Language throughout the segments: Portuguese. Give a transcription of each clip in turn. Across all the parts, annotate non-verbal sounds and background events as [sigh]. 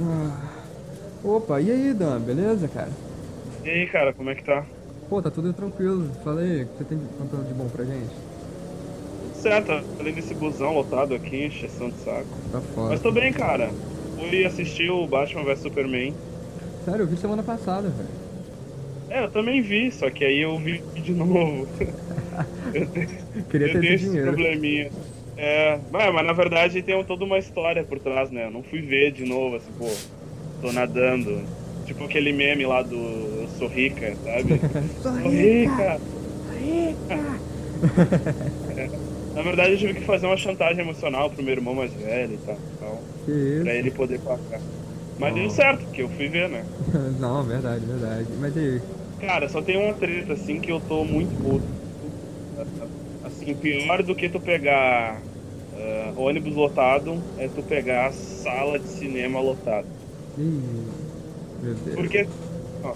Ah. Opa, e aí, Dan, beleza, cara? E aí, cara, como é que tá? Pô, tá tudo tranquilo. Fala aí, o que você tem contando de bom pra gente? Tudo certo, além desse busão lotado aqui, encheção de saco. Tá foda. Mas tô bem, cara. Fui assistir o Batman vs Superman. Sério, eu vi semana passada, velho. É, eu também vi, só que aí eu vi de [laughs] novo. [laughs] eu Queria eu ter esse dinheiro. probleminha. É, mas, na verdade tem toda uma história por trás, né? Eu não fui ver de novo, assim, pô, tô nadando. Tipo aquele meme lá do Eu sou rica, sabe? [laughs] Sou Sou rica! É. [laughs] Na verdade eu tive que fazer uma chantagem emocional pro meu irmão mais velho e tal, Que isso? pra ele poder pagar. Mas Oh. deu certo, porque eu fui ver, né? [laughs] Não, verdade, verdade. Mas e aí? Cara, só tem uma treta assim que eu tô muito puto. Assim, pior do que tu pegar ah, ônibus lotado é tu pegar sala de cinema lotada. Meu Deus. Porque, ó,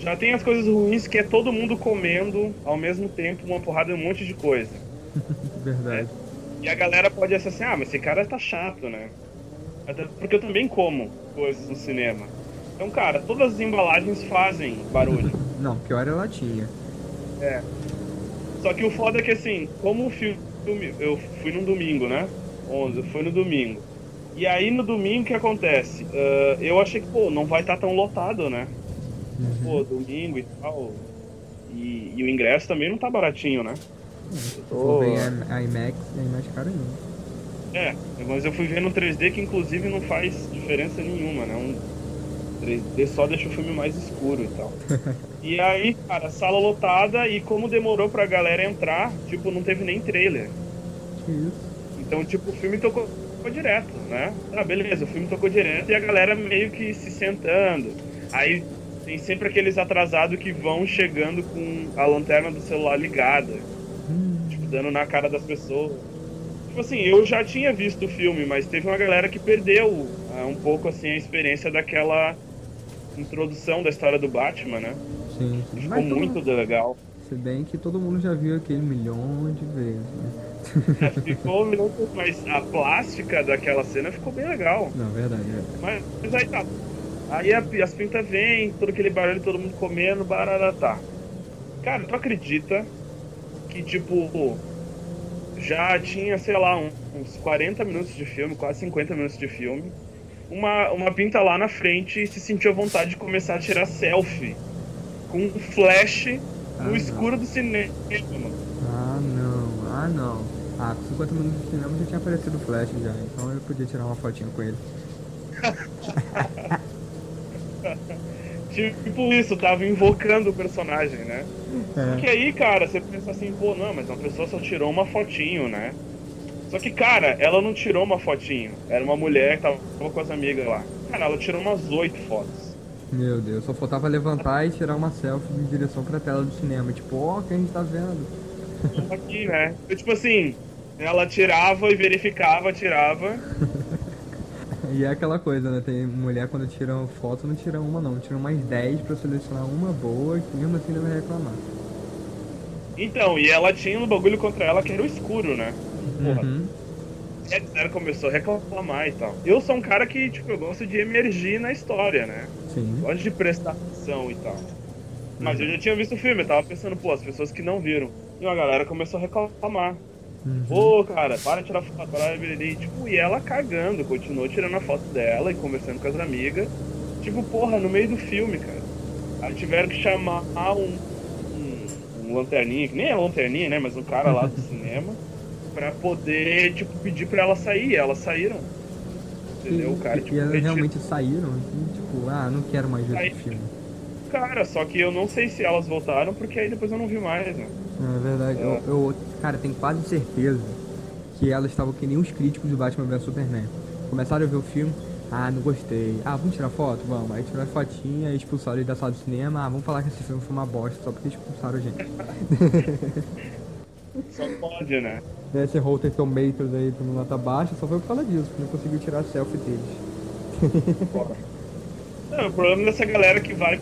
já tem as coisas ruins que é todo mundo comendo ao mesmo tempo uma porrada de um monte de coisa. [laughs] Verdade. E a galera pode achar assim, ah, mas esse cara tá chato, né? Até porque eu também como coisas no cinema. Então, cara, todas as embalagens fazem barulho. [laughs] Não, pior é latinha. É. Só que o foda é que assim, como o filme. Eu fui num domingo, né? 11, eu fui no domingo. E aí no domingo o que acontece? Ah, eu achei que, pô, não vai estar tão lotado, né? Uhum. Pô, domingo e tal. E, e o ingresso também não tá baratinho, né? Se tô- for ver a IMAX, é mais caro ainda. É, mas eu fui ver no 3D que inclusive não faz diferença nenhuma, né? Um 3D só deixa o filme mais escuro e tal. [laughs] e aí, cara, sala lotada e como demorou pra galera entrar, tipo, não teve nem trailer. Que isso? Então, tipo, o filme tocou, tocou direto, né? Ah, beleza, o filme tocou direto e a galera meio que se sentando. Aí tem sempre aqueles atrasados que vão chegando com a lanterna do celular ligada, Hum, tipo, dando na cara das pessoas. Tipo assim, eu já tinha visto o filme, mas teve uma galera que perdeu ah, um pouco, assim, a experiência daquela introdução da história do Batman, né? sim, sim. Ficou Mas todo- muito legal. Se bem que todo mundo já viu aquele milhão de vezes, né? [laughs] É, ficou muito, mas a plástica daquela cena ficou bem legal. Não, verdade, é. Mas, mas aí tá. Aí a- as pintas vêm, todo aquele barulho, todo mundo comendo, bararatá. Cara, tu acredita que, tipo, já tinha, sei lá, um- uns 40 minutos de filme, quase 50 minutos de filme. Uma, uma pinta lá na frente se sentiu à vontade de começar a tirar selfie com um flash Ah, no não. escuro do cinema. Ah, não, ah, não. Ah, com 50 minutos de cinema já tinha aparecido o Flash já, então eu podia tirar uma fotinha com ele. [laughs] Tipo isso, tava invocando o personagem, né? É. Porque aí, cara, você pensa assim, pô, não, mas uma pessoa só tirou uma fotinho, né? Só que, cara, ela não tirou uma fotinho. Era uma mulher que tava com as amigas lá. Cara, ela tirou umas oito fotos. Meu Deus, só faltava levantar e tirar uma selfie em direção pra tela do cinema. Tipo, ó, que a gente tá vendo. Aqui, né? Então, tipo assim, ela tirava e verificava, tirava. [laughs] E é aquela coisa, né? Tem mulher quando tira foto, não tira uma não, tira mais 10 pra selecionar uma boa e mesmo assim não vai reclamar. Então, e ela tinha um bagulho contra ela que era o escuro, né? Porra, Uhum. E a galera começou a reclamar e tal. Eu sou um cara que, tipo, eu gosto de emergir na história, né? Sim. Gosto de prestar atenção e tal. Mas eu já tinha visto o filme, eu tava pensando, pô, as pessoas que não viram. E uma galera começou a reclamar. Uhum. Ô, cara, para de tirar foto, para de e Tipo, e ela cagando, continuou tirando a foto dela e conversando com as amigas. Tipo, porra, no meio do filme, cara. Aí tiveram que chamar um, um, um lanterninha, que nem é lanterninha, né? Mas um cara lá do [laughs] cinema, pra poder, tipo, pedir pra ela sair. E elas saíram. Entendeu? E, O cara, e tipo, elas retirou- realmente saíram, assim, tipo, ah, não quero mais ver esse filme. Cara, só que eu não sei se elas voltaram, porque aí depois eu não vi mais, né? É verdade, eu, eu, cara, tenho quase certeza que elas estavam que nem os críticos do Batman vs Superman. Começaram a ver o filme, ah, não gostei. Ah, vamos tirar foto? Vamos. Aí tiraram a fotinha, expulsaram ele da sala de cinema. Ah, vamos falar que esse filme foi uma bosta só porque expulsaram a gente. [laughs] Só pode, né? Esse Rotten Tomatoes aí, com nota baixa, só foi por causa disso, que não conseguiu tirar selfie deles. Não, [laughs] o problema dessa galera que vai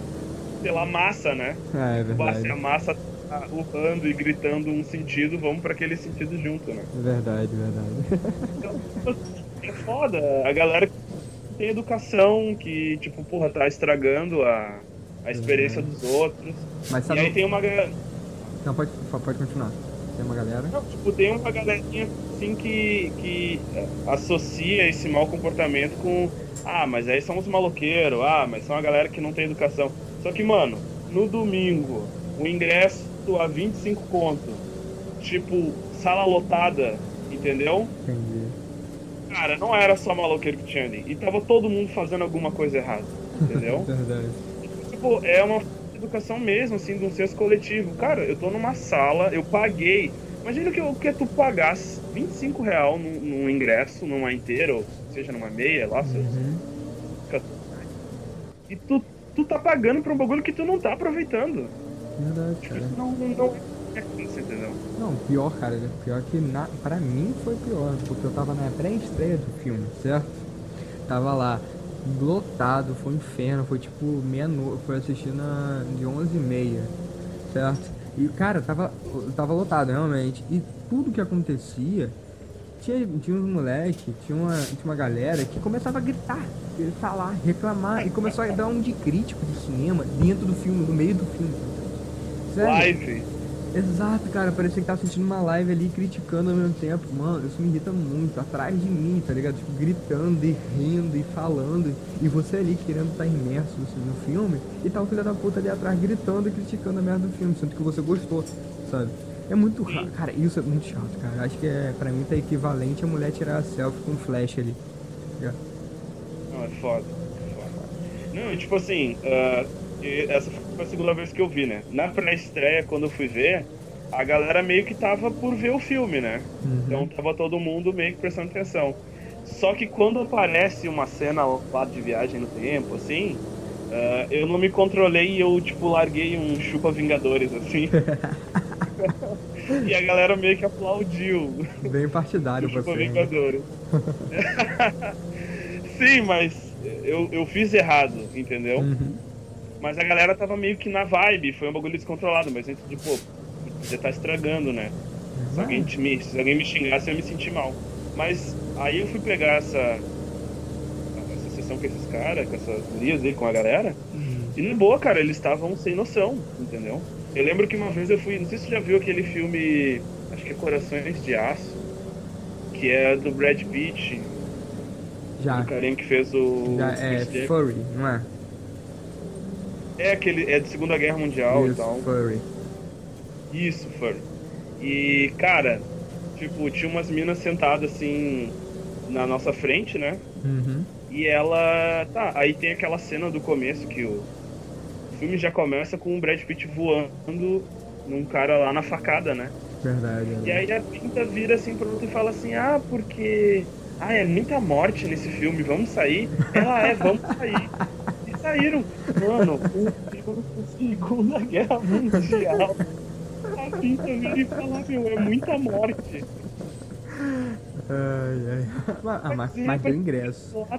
pela massa, né? Ah, é Se a verdade. massa tá urrando e gritando um sentido, vamos pra aquele sentido junto, né? É verdade, verdade. Então, é foda. A galera tem educação, que, tipo, porra, tá estragando a, a experiência Uhum. dos outros. Mas E sabe. aí tem uma. Não, pode, pode continuar. Tem uma galera. Não, tipo, tem uma galerinha assim que, que é, associa esse mau comportamento com. Ah, mas aí são os maloqueiros, ah, mas são a galera que não tem educação. Só que, mano, no domingo, o ingresso a 25 conto, tipo, sala lotada, entendeu? Entendi. Cara, não era só maloqueiro que tinha ali. E tava todo mundo fazendo alguma coisa errada, entendeu? [laughs] Verdade. tipo, é uma educação mesmo, assim, de um senso coletivo. Cara, eu tô numa sala, eu paguei. Imagina que, o que é tu pagar 25 real num, num ingresso, numa inteira, ou seja, numa meia, lá, seus Uhum. E tu, tu tá pagando pra um bagulho que tu não tá aproveitando. Verdade, Tipo, cara. isso não, não é isso, entendeu? Não, pior, cara, pior que na, pra mim foi pior, porque eu tava na pré-estreia do filme, certo? Tava lá, lotado, foi um inferno, foi tipo meia-noite, foi assistir na, de 11 e meia, certo? E, cara, tava, tava lotado, realmente, e tudo que acontecia, tinha, tinha uns moleque, tinha uma, tinha uma galera que começava a gritar, falar, reclamar, e começou a dar um de crítico de cinema dentro do filme, no meio do filme. Sério? Live. Exato, cara, parecia que tava assistindo uma live ali criticando ao mesmo tempo. Mano, isso me irrita muito, atrás de mim, tá ligado? Tipo, gritando e rindo e falando. E você ali querendo estar imerso assim, no filme, e tá o filho da puta ali atrás gritando e criticando a merda do filme, sendo que você gostou, sabe? É muito raro, cara, isso é muito chato, cara. Acho que é, pra mim tá equivalente a mulher tirar a selfie com flash ali. tá? Não, é foda. é foda. Não, tipo assim, ah, e essa foi a segunda vez que eu vi, né? Na pré-estreia, quando eu fui ver, a galera meio que tava por ver o filme, né? Uhum. Então tava todo mundo meio que prestando atenção. Só que quando aparece uma cena lá de viagem no tempo, assim, ah, eu não me controlei e eu, tipo, larguei um chupa Vingadores, assim. [laughs] e a galera meio que aplaudiu. Bem partidário Chupa você. né? Vingadores. [laughs] Sim, mas eu, eu fiz errado, entendeu? Uhum. Mas a galera tava meio que na vibe, foi um bagulho descontrolado, mas a gente, tipo, podia tá estragando, né? Se alguém, te me, se alguém me xingasse, eu ia me sentir mal. Mas aí eu fui pegar essa, essa sessão com esses caras, com essas gurias aí, com a galera, Uhum. e na boa, cara, eles estavam sem noção, entendeu? Eu lembro que uma vez eu fui, não sei se você já viu aquele filme, acho que é Corações de Aço, que é do Brad Pitt, Já. o carinha que fez o... Já é furry, não é? É aquele, é de Segunda Guerra Mundial e Isso, tal. furry. Isso, Furry. E, cara, tipo, tinha umas minas sentadas assim na nossa frente, né? Uhum. E ela. Tá, aí tem aquela cena do começo que o, o filme já começa com o Brad Pitt voando num cara lá na facada, né? Verdade. E aí a Pinta vira assim pro outro e fala assim: Ah, porque. Ah, é muita morte nesse filme, vamos sair? Ela é, vamos sair. [laughs] Saíram. Mano, o Segunda Guerra Mundial. A Pinta vira e fala: Meu, é muita morte. Ai, ai. Mas, ah, mas, mas deu ingresso. Ai,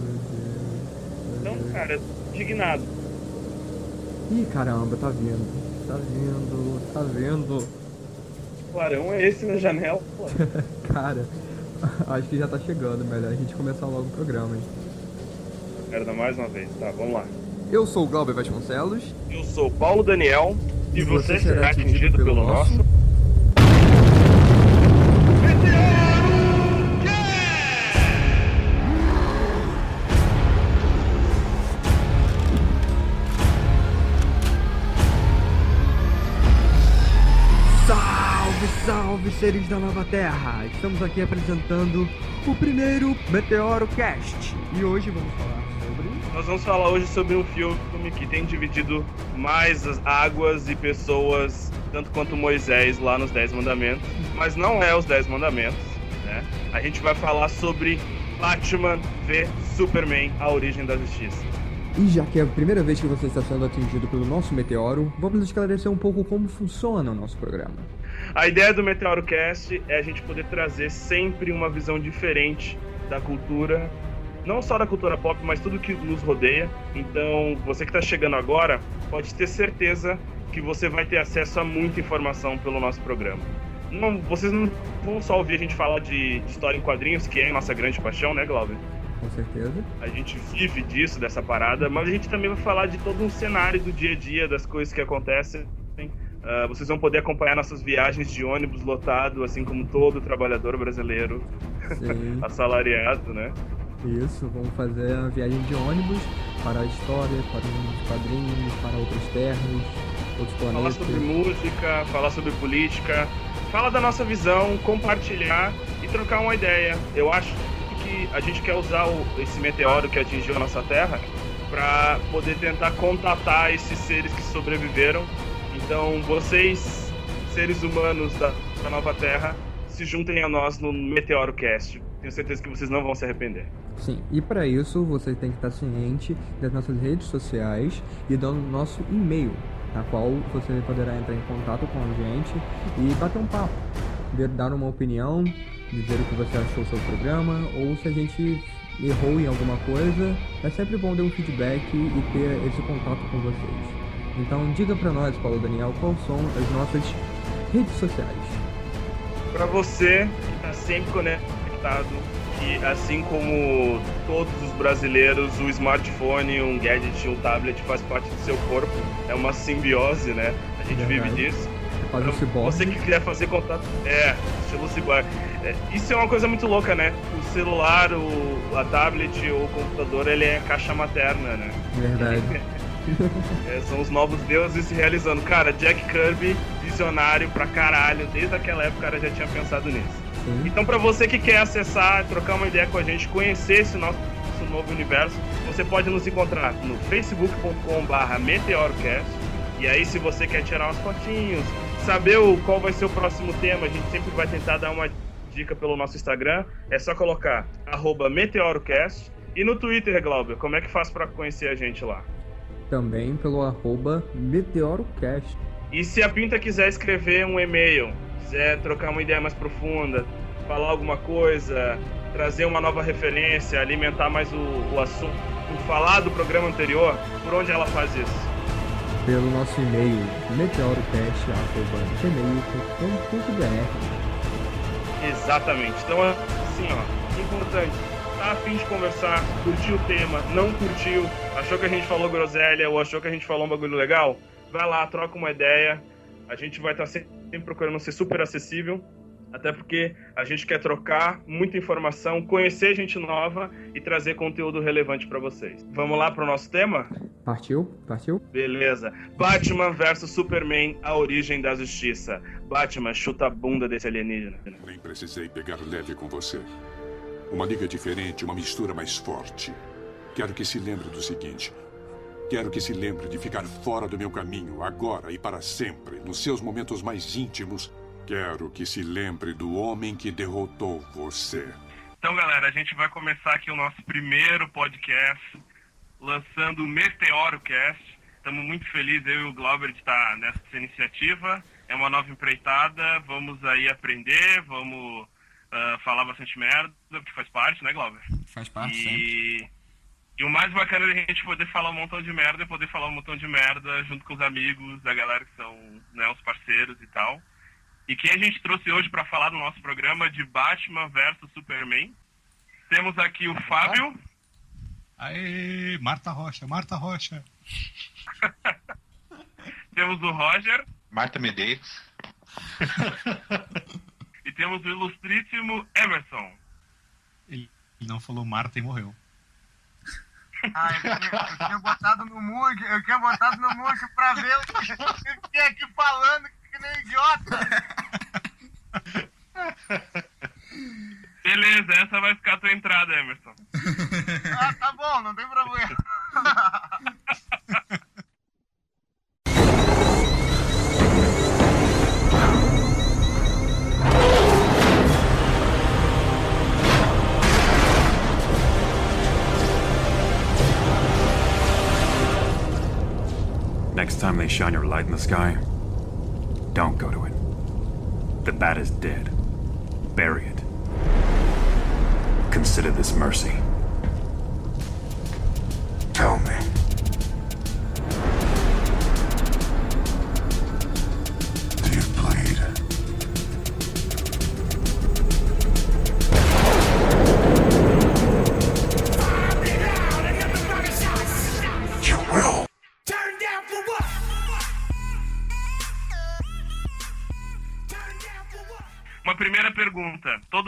meu Deus. Então, cara, indignado. Ih, caramba, tá vendo. Tá vendo, tá vendo. Que clarão é esse na janela? Pô, [laughs] Cara, [laughs] acho que já tá chegando. Melhor a gente começar logo o programa, hein? Merda, mais uma vez. Tá, vamos lá. Eu sou o Glauber Vasconcelos. Eu sou o Paulo Daniel e, E você, você será será atingido atingido pelo pelo nosso salve, seres da nova Terra! Estamos aqui apresentando o primeiro Meteoro Cast. E hoje vamos falar sobre. Nós vamos falar hoje sobre um filme que tem dividido mais as águas e pessoas, tanto quanto Moisés lá nos Dez Mandamentos. Mas não é os Dez Mandamentos, né? A gente vai falar sobre Batman v Superman, a origem da justiça. E já que é a primeira vez que você está sendo atingido pelo nosso meteoro, vamos esclarecer um pouco como funciona o nosso programa. A ideia do Meteoro Cast é a gente poder trazer sempre uma visão diferente da cultura, não só da cultura pop, mas tudo que nos rodeia. Então, você que está chegando agora, pode ter certeza que você vai ter acesso a muita informação pelo nosso programa. não, vocês não vão só ouvir a gente falar de, de história em quadrinhos, que é a nossa grande paixão, né, Glauber? Com certeza. A gente vive disso, dessa parada, mas a gente também vai falar de todo um cenário do dia a dia, das coisas que acontecem. Uh, vocês vão poder acompanhar nossas viagens de ônibus lotado, assim como todo trabalhador brasileiro [laughs] assalariado, né? Isso, vamos fazer uma viagem de ônibus para a história, para os quadrinhos, para outros terras, outros planetas. Falar sobre música, falar sobre política, fala da nossa visão, compartilhar e trocar uma ideia. Eu acho que a gente quer usar o, esse meteoro que atingiu a nossa Terra para poder tentar contatar esses seres que sobreviveram. Então, vocês, seres humanos da, da nova Terra, se juntem a nós no Meteoro Cast. Tenho certeza que vocês não vão se arrepender. Sim, e para isso você tem que estar ciente das nossas redes sociais e do nosso e-mail, na qual você poderá entrar em contato com a gente e bater um papo, dar uma opinião, dizer o que você achou sobre o programa ou se a gente errou em alguma coisa. É sempre bom dar um feedback e ter esse contato com vocês. Então diga para nós, Paulo Daniel, quais são as nossas redes sociais. Para você que está sempre conectado e assim como todos os brasileiros, o smartphone, um gadget, um tablet faz parte do seu corpo. É uma simbiose, né? A gente vive disso. Você que quiser fazer contato. É, estilo ciborgue. É, isso é uma coisa muito louca, né? O celular, o, a tablet, o computador, ele é caixa materna, né? Verdade. [laughs] é, são os novos deuses se realizando. Cara, Jack Kirby, visionário pra caralho. Desde aquela época o cara já tinha pensado nisso. Sim. Então, para você que quer acessar, trocar uma ideia com a gente, conhecer esse nosso novo universo, você pode nos encontrar no facebook.com/barra meteorocast. E aí, se você quer tirar umas fotinhos, saber o, qual vai ser o próximo tema, a gente sempre vai tentar dar uma dica pelo nosso Instagram. É só colocar meteorocast. E no Twitter, Glauber, como é que faz para conhecer a gente lá? Também pelo arroba meteorocast. E se a Pinta quiser escrever um e-mail quiser trocar uma ideia mais profunda, falar alguma coisa, trazer uma nova referência, alimentar mais o, o assunto, falar do programa anterior, por onde ela faz isso? Pelo nosso e-mail, meteorocast.gmail.com.br Exatamente. Então, assim, ó, importante, tá afim de conversar, curtiu o tema, não curtiu, achou que a gente falou groselha ou achou que a gente falou um bagulho legal? Vai lá, troca uma ideia. A gente vai estar tá sempre procurando ser super acessível, até porque a gente quer trocar muita informação, conhecer gente nova e trazer conteúdo relevante para vocês. Vamos lá para o nosso tema? Partiu? Partiu? Beleza. Batman versus Superman, a origem da justiça. Batman chuta a bunda desse alienígena. Nem precisei pegar leve com você. Uma liga diferente, uma mistura mais forte. Quero que se lembre do seguinte: Quero que se lembre de ficar fora do meu caminho, agora e para sempre, nos seus momentos mais íntimos. Quero que se lembre do homem que derrotou você. Então, galera, a gente vai começar aqui o nosso primeiro podcast, lançando o MeteoroCast. Estamos muito felizes, eu e o Glauber, de estar nessa iniciativa. É uma nova empreitada, vamos aí aprender, vamos uh, falar bastante merda, que faz parte, né, Glauber? Faz parte, e... sempre. E o mais bacana é a gente poder falar um montão de merda e poder falar um montão de merda junto com os amigos, a galera que são né, os parceiros e tal. E quem a gente trouxe hoje para falar do nosso programa de Batman versus Superman? Temos aqui o Fábio. Aê, Marta Rocha, Marta Rocha. [laughs] temos o Roger. Marta Medeiros. [laughs] temos o ilustríssimo Emerson. Ele não falou Marta e morreu. Ah, eu, tinha, eu tinha botado no mute, eu tinha botado no mute pra ver o que fiquei aqui falando que nem idiota. Beleza, essa vai ficar a tua entrada, Emerson. Ah, tá bom, não tem problema. [laughs] Next time they shine your light in the sky, don't go to it. The bat is dead. Bury it. Consider this mercy. Tell me.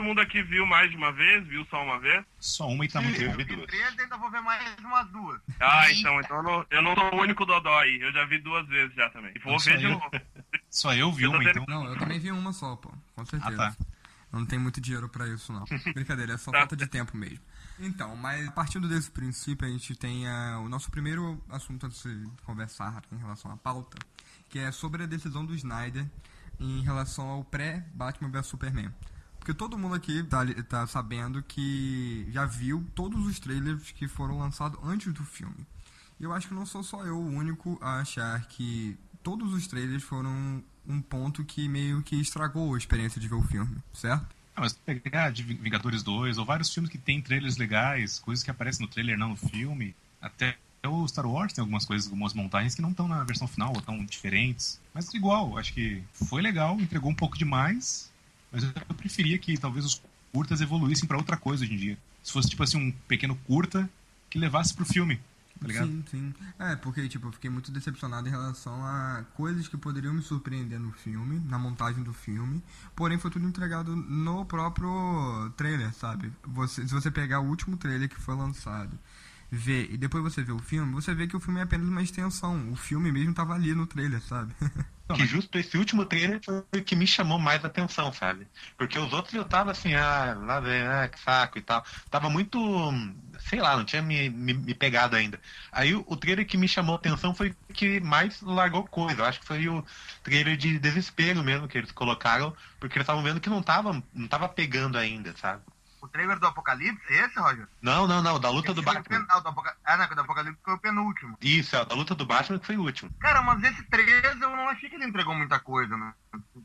Todo mundo aqui viu mais de uma vez? Viu só uma vez? Só uma e tá muito Eu vi três e ainda vou ver mais umas duas. Ah, então, então eu não, eu não sou o único Dodó aí. Eu já vi duas vezes já também. E vou ver de eu. novo. [laughs] Só eu vi Eu uma, então. Não, eu também vi uma só, pô. Com certeza. Ah, tá. Eu não tenho muito dinheiro pra isso, não. [laughs] Brincadeira, é só Tá. falta de tempo mesmo. Então, mas partindo desse princípio, a gente tem ah, o nosso primeiro assunto a se conversar em relação à pauta, que é sobre a decisão do Snyder em relação ao pré-Batman vs Superman. Porque todo mundo aqui tá, tá sabendo que já viu todos os trailers que foram lançados antes do filme. E eu acho que não sou só eu o único a achar que todos os trailers foram um ponto que meio que estragou a experiência de ver o filme, certo? Ah, mas pegar de Vingadores 2, ou vários filmes que tem trailers legais, coisas que aparecem no trailer, não no filme. Até o Star Wars tem algumas coisas, algumas montagens que não estão na versão final, ou estão diferentes. Mas igual, acho que foi legal, entregou um pouco demais. Mas eu preferia que talvez os curtas evoluíssem pra outra coisa hoje em dia. Se fosse tipo assim, um pequeno curta que levasse pro filme, tá ligado? Sim, sim. É, porque, tipo, eu fiquei muito decepcionado em relação a coisas que poderiam me surpreender no filme, na montagem do filme, porém foi tudo entregado no próprio trailer, sabe? Você, se você pegar o último trailer que foi lançado, ver e depois você ver o filme, você vê que o filme é apenas uma extensão. O filme mesmo tava ali no trailer, sabe? [laughs] Que justo esse último trailer foi o que me chamou mais atenção, sabe? Porque os outros eu tava assim, ah, lá vem, ah, que saco e tal. Tava muito, sei lá, não tinha me, me, me pegado ainda. Aí o, trailer que me chamou atenção foi que mais largou coisa. Eu acho que foi o trailer de desespero mesmo que eles colocaram, porque eles estavam vendo que não tava, não tava pegando ainda, sabe? O trailer do Apocalipse, esse, Roger? Não, não, não, da luta do Esse foi o Batman. pen- Ah, o do Apoca- ah, não, o do Apocalipse foi o penúltimo. Isso, é, da luta do Batman que foi o último. Cara, mas esse 3 eu não achei que ele entregou muita coisa, né?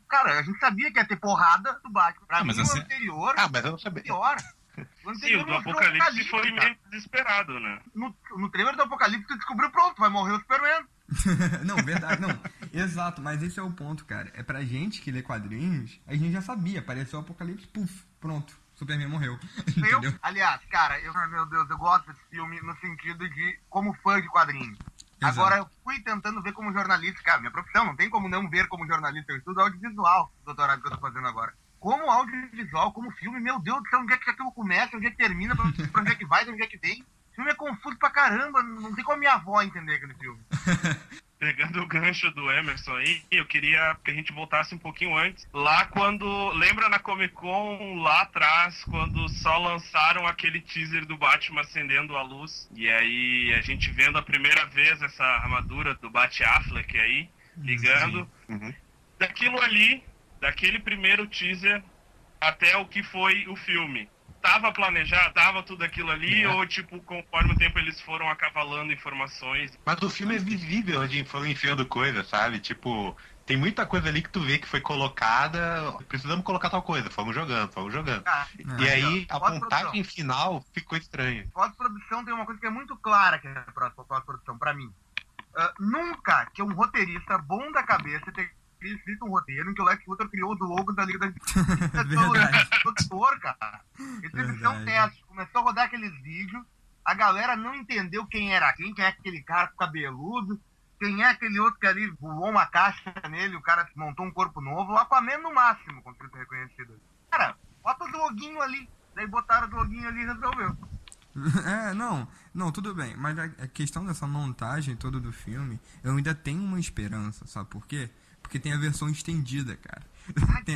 Cara, a gente sabia que ia ter porrada do Batman. Pra Ah, mas mim, assim- o anterior, Ah, mas eu não sabia. pior. O Sim, anterior o do Apocalipse foi cara. meio desesperado, né? No, no trailer do Apocalipse, tu descobriu, pronto, vai morrer o Superman. [laughs] não, verdade, não. Exato, mas esse é o ponto, cara. É pra gente que lê quadrinhos, a gente já sabia. Apareceu o apocalipse, puf, pronto. Superman morreu. [laughs] Eu, aliás, cara, eu, meu Deus, eu gosto desse filme no sentido de como fã de quadrinhos. Exato. Agora, eu fui tentando ver como jornalista, cara, minha profissão, não tem como não ver como jornalista, eu estudo audiovisual, o doutorado que eu tô fazendo agora. Como audiovisual, como filme, meu Deus do céu, onde é que aquilo começa, onde é que termina, pra, pra onde é que vai, de onde é que vem. O filme é confuso pra caramba, não tem como minha avó entender aquele filme. [laughs] Pegando o gancho do Emerson aí, eu queria que a gente voltasse um pouquinho antes. Lá quando. Lembra na Comic Con, lá atrás, quando só lançaram aquele teaser do Batman acendendo a luz? E aí a gente vendo a primeira vez essa armadura do Bat Affleck aí, ligando. Uhum. Daquilo ali, daquele primeiro teaser até o que foi o filme. Tava planejado, tava tudo aquilo ali, É. ou tipo, conforme o tempo eles foram acavalando informações Mas o filme é visível onde foram enfiando coisa, sabe? Tipo, tem muita coisa ali que tu vê que foi colocada. Precisamos colocar tal coisa, fomos jogando, fomos jogando. Cara, E aí a montagem final ficou estranha. pós-produção tem uma coisa que é muito clara que é pós-produção, pra mim. Ah, nunca que um roteirista bom da cabeça teria escrito um roteiro em que o Lex Luthor criou o logo da Liga da Justiça. [laughs] Verdade. Doutor, cara. Exibição Verdade. teste. Começou a rodar aqueles vídeos, a galera não entendeu quem era quem, quem é aquele cara com cabeludo, quem é aquele outro que ali voou uma caixa nele, o cara montou um corpo novo, o Aquaman no máximo, quando ele foi reconhecido. Cara, bota o loguinho ali. Daí botaram o loguinho ali e resolveu. [laughs] É, não, não, tudo bem. Mas a, a questão dessa montagem toda do filme, eu ainda tenho uma esperança, sabe por quê? Porque tem a versão estendida, cara.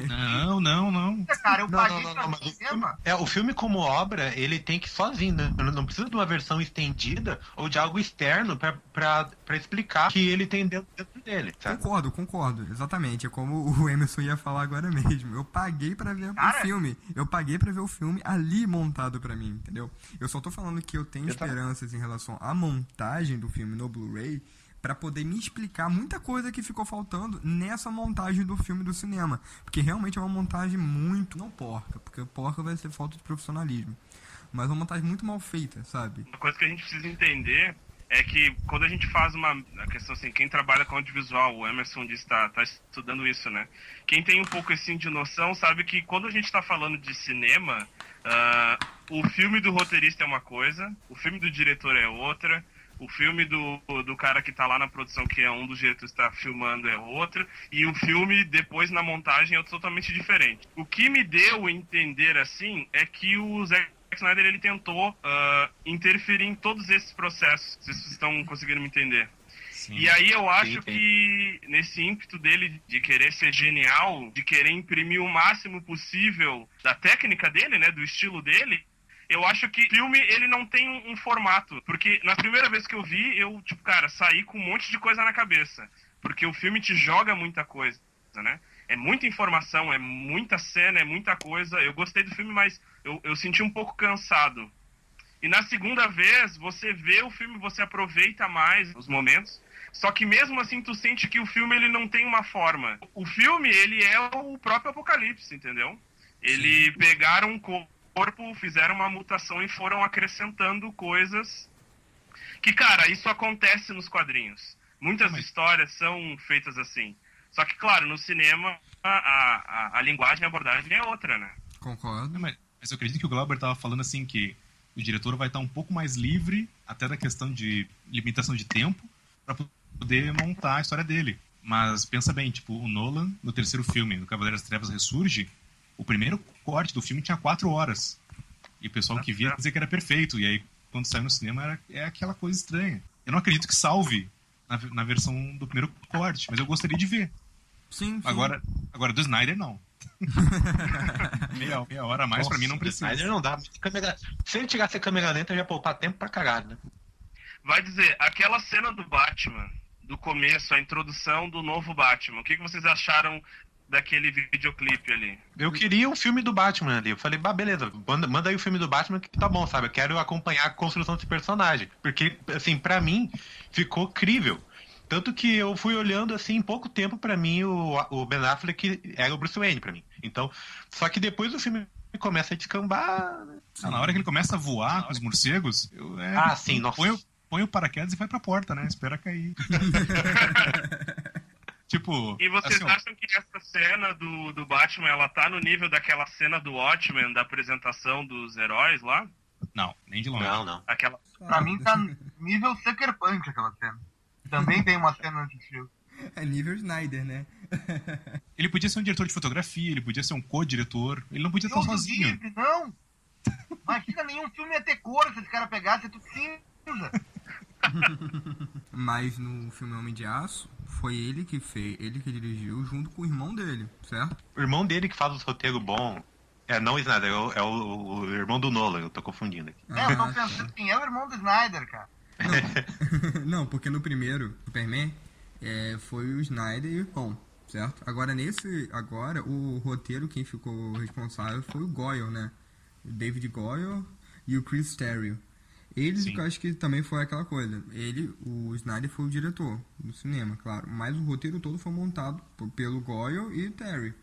Não, não, não. Cara, eu Não, paguei não, não, não, cinema. filme, é, o filme como obra, ele tem que ir sozinho, né? não, não precisa de uma versão estendida ou de algo externo pra explicar que ele tem dentro, dentro dele, sabe? Concordo, concordo, exatamente. É como [laughs] o Emerson ia falar agora mesmo. Eu paguei pra ver Cara. o filme. Eu paguei pra ver o filme ali montado pra mim, entendeu? Eu só tô falando que eu tenho Exato. esperanças em relação à montagem do filme no Blu-ray pra poder me explicar muita coisa que ficou faltando nessa montagem do filme do cinema. Porque realmente é uma montagem muito. Não porca, porque porca vai ser falta de profissionalismo. Mas uma montagem muito mal feita, sabe? Uma coisa que a gente precisa entender é que quando a gente faz uma a questão assim, quem trabalha com audiovisual, o Emerson disse tá, estudando isso, né? Quem tem um pouco assim de noção sabe que quando a gente está falando de cinema, ah, o filme do roteirista é uma coisa, o filme do diretor é outra, O filme do, do cara que tá lá na produção, que é um dos diretores que tá filmando, é outro. E o filme, depois na montagem, é totalmente diferente. O que me deu a entender assim é que o Zack Snyder ele tentou uh, interferir em todos esses processos. Vocês estão conseguindo me entender? Sim. E aí eu acho Sim, sim. que nesse ímpeto dele de querer ser genial, de querer imprimir o máximo possível da técnica dele, né, do estilo dele, eu acho que o filme ele não tem um, um formato, porque na primeira vez que eu vi, eu tipo, cara, saí com um monte de coisa na cabeça, porque o filme te joga muita coisa, né? É muita informação, é muita cena, é muita coisa. Eu gostei do filme, mas eu, eu senti um pouco cansado. E na segunda vez, você vê o filme, você aproveita mais os momentos. Só que mesmo assim, tu sente que o filme ele não tem uma forma. O filme, ele é o próprio apocalipse, entendeu? Ele pegaram um corpo, fizeram uma mutação e foram acrescentando coisas que, cara, isso acontece nos quadrinhos. Muitas Mas- histórias são feitas assim. Só que, claro, no cinema, a, a, a linguagem, a abordagem é outra, né? Concordo. Mas, mas eu acredito que o Glauber estava falando assim que o diretor vai estar um pouco mais livre, até da questão de limitação de tempo, para poder montar a história dele. Mas pensa bem, tipo, o Nolan, no terceiro filme, do Cavaleiro das Trevas Ressurge, o primeiro corte do filme tinha quatro horas. E o pessoal que via dizia que era perfeito. E aí, quando saiu no cinema, era, é aquela coisa estranha. Eu não acredito que salve na, na versão do primeiro corte, mas eu gostaria de ver. Sim, sim. Agora, agora do Snyder, não. [laughs] meia, meia hora a mais pra mim não Nossa, precisa. Snyder não dá. Câmera... Se ele tirasse a câmera lenta, eu ia poupar tempo pra caralho, né? Vai dizer, aquela cena do Batman, do começo, a introdução do novo Batman, o que, que vocês acharam daquele videoclipe ali? Eu queria um filme do Batman ali. Eu falei, bah, beleza, manda, manda aí o filme do Batman que tá bom, sabe? Eu quero acompanhar a construção desse personagem. Porque, assim, pra mim, ficou crível. Tanto que eu fui olhando, assim, em pouco tempo, pra mim, o, o Ben Affleck era o Bruce Wayne pra mim. Então, só que depois o filme começa a descambar. Ah, na hora que ele começa a voar com os morcegos, eu, é, Ah, sim, nossa. põe, o- põe o paraquedas e vai pra porta, né? Espera cair. [laughs] tipo. E vocês assim, acham que essa cena do, do Batman, ela tá no nível daquela cena do Watchmen, da apresentação dos heróis lá? Não, nem de longe. Não, não. Aquela... Pra mim tá nível Sucker Punch aquela cena. Também tem uma cena antes filme. [laughs] É nível Snyder, né? [laughs] Ele podia ser um diretor de fotografia, ele podia ser um co-diretor, ele não podia estar sozinho. livre, não! Imagina, nenhum filme ia ter cor se esse cara pegasse, é tudo cinza. [laughs] Mas no filme Homem de Aço, foi ele que fez, ele que dirigiu junto com o irmão dele, certo? O irmão dele que faz os roteiros bom é não o Snyder, é o, é o- o irmão do Nolan, eu tô confundindo aqui. É, eu tô Ah, pensando quem é o irmão do Snyder, cara. [laughs] Não, porque no primeiro Superman é, foi o Snyder e o irmão, certo? Agora nesse, agora o roteiro quem ficou responsável foi o Goyle, né? O David Goyle e o Chris Terrio. Eles, Sim. eu acho que também foi aquela coisa. Ele, o Snyder foi o diretor do cinema, claro. Mas o roteiro todo foi montado por- pelo Goyle e Terry.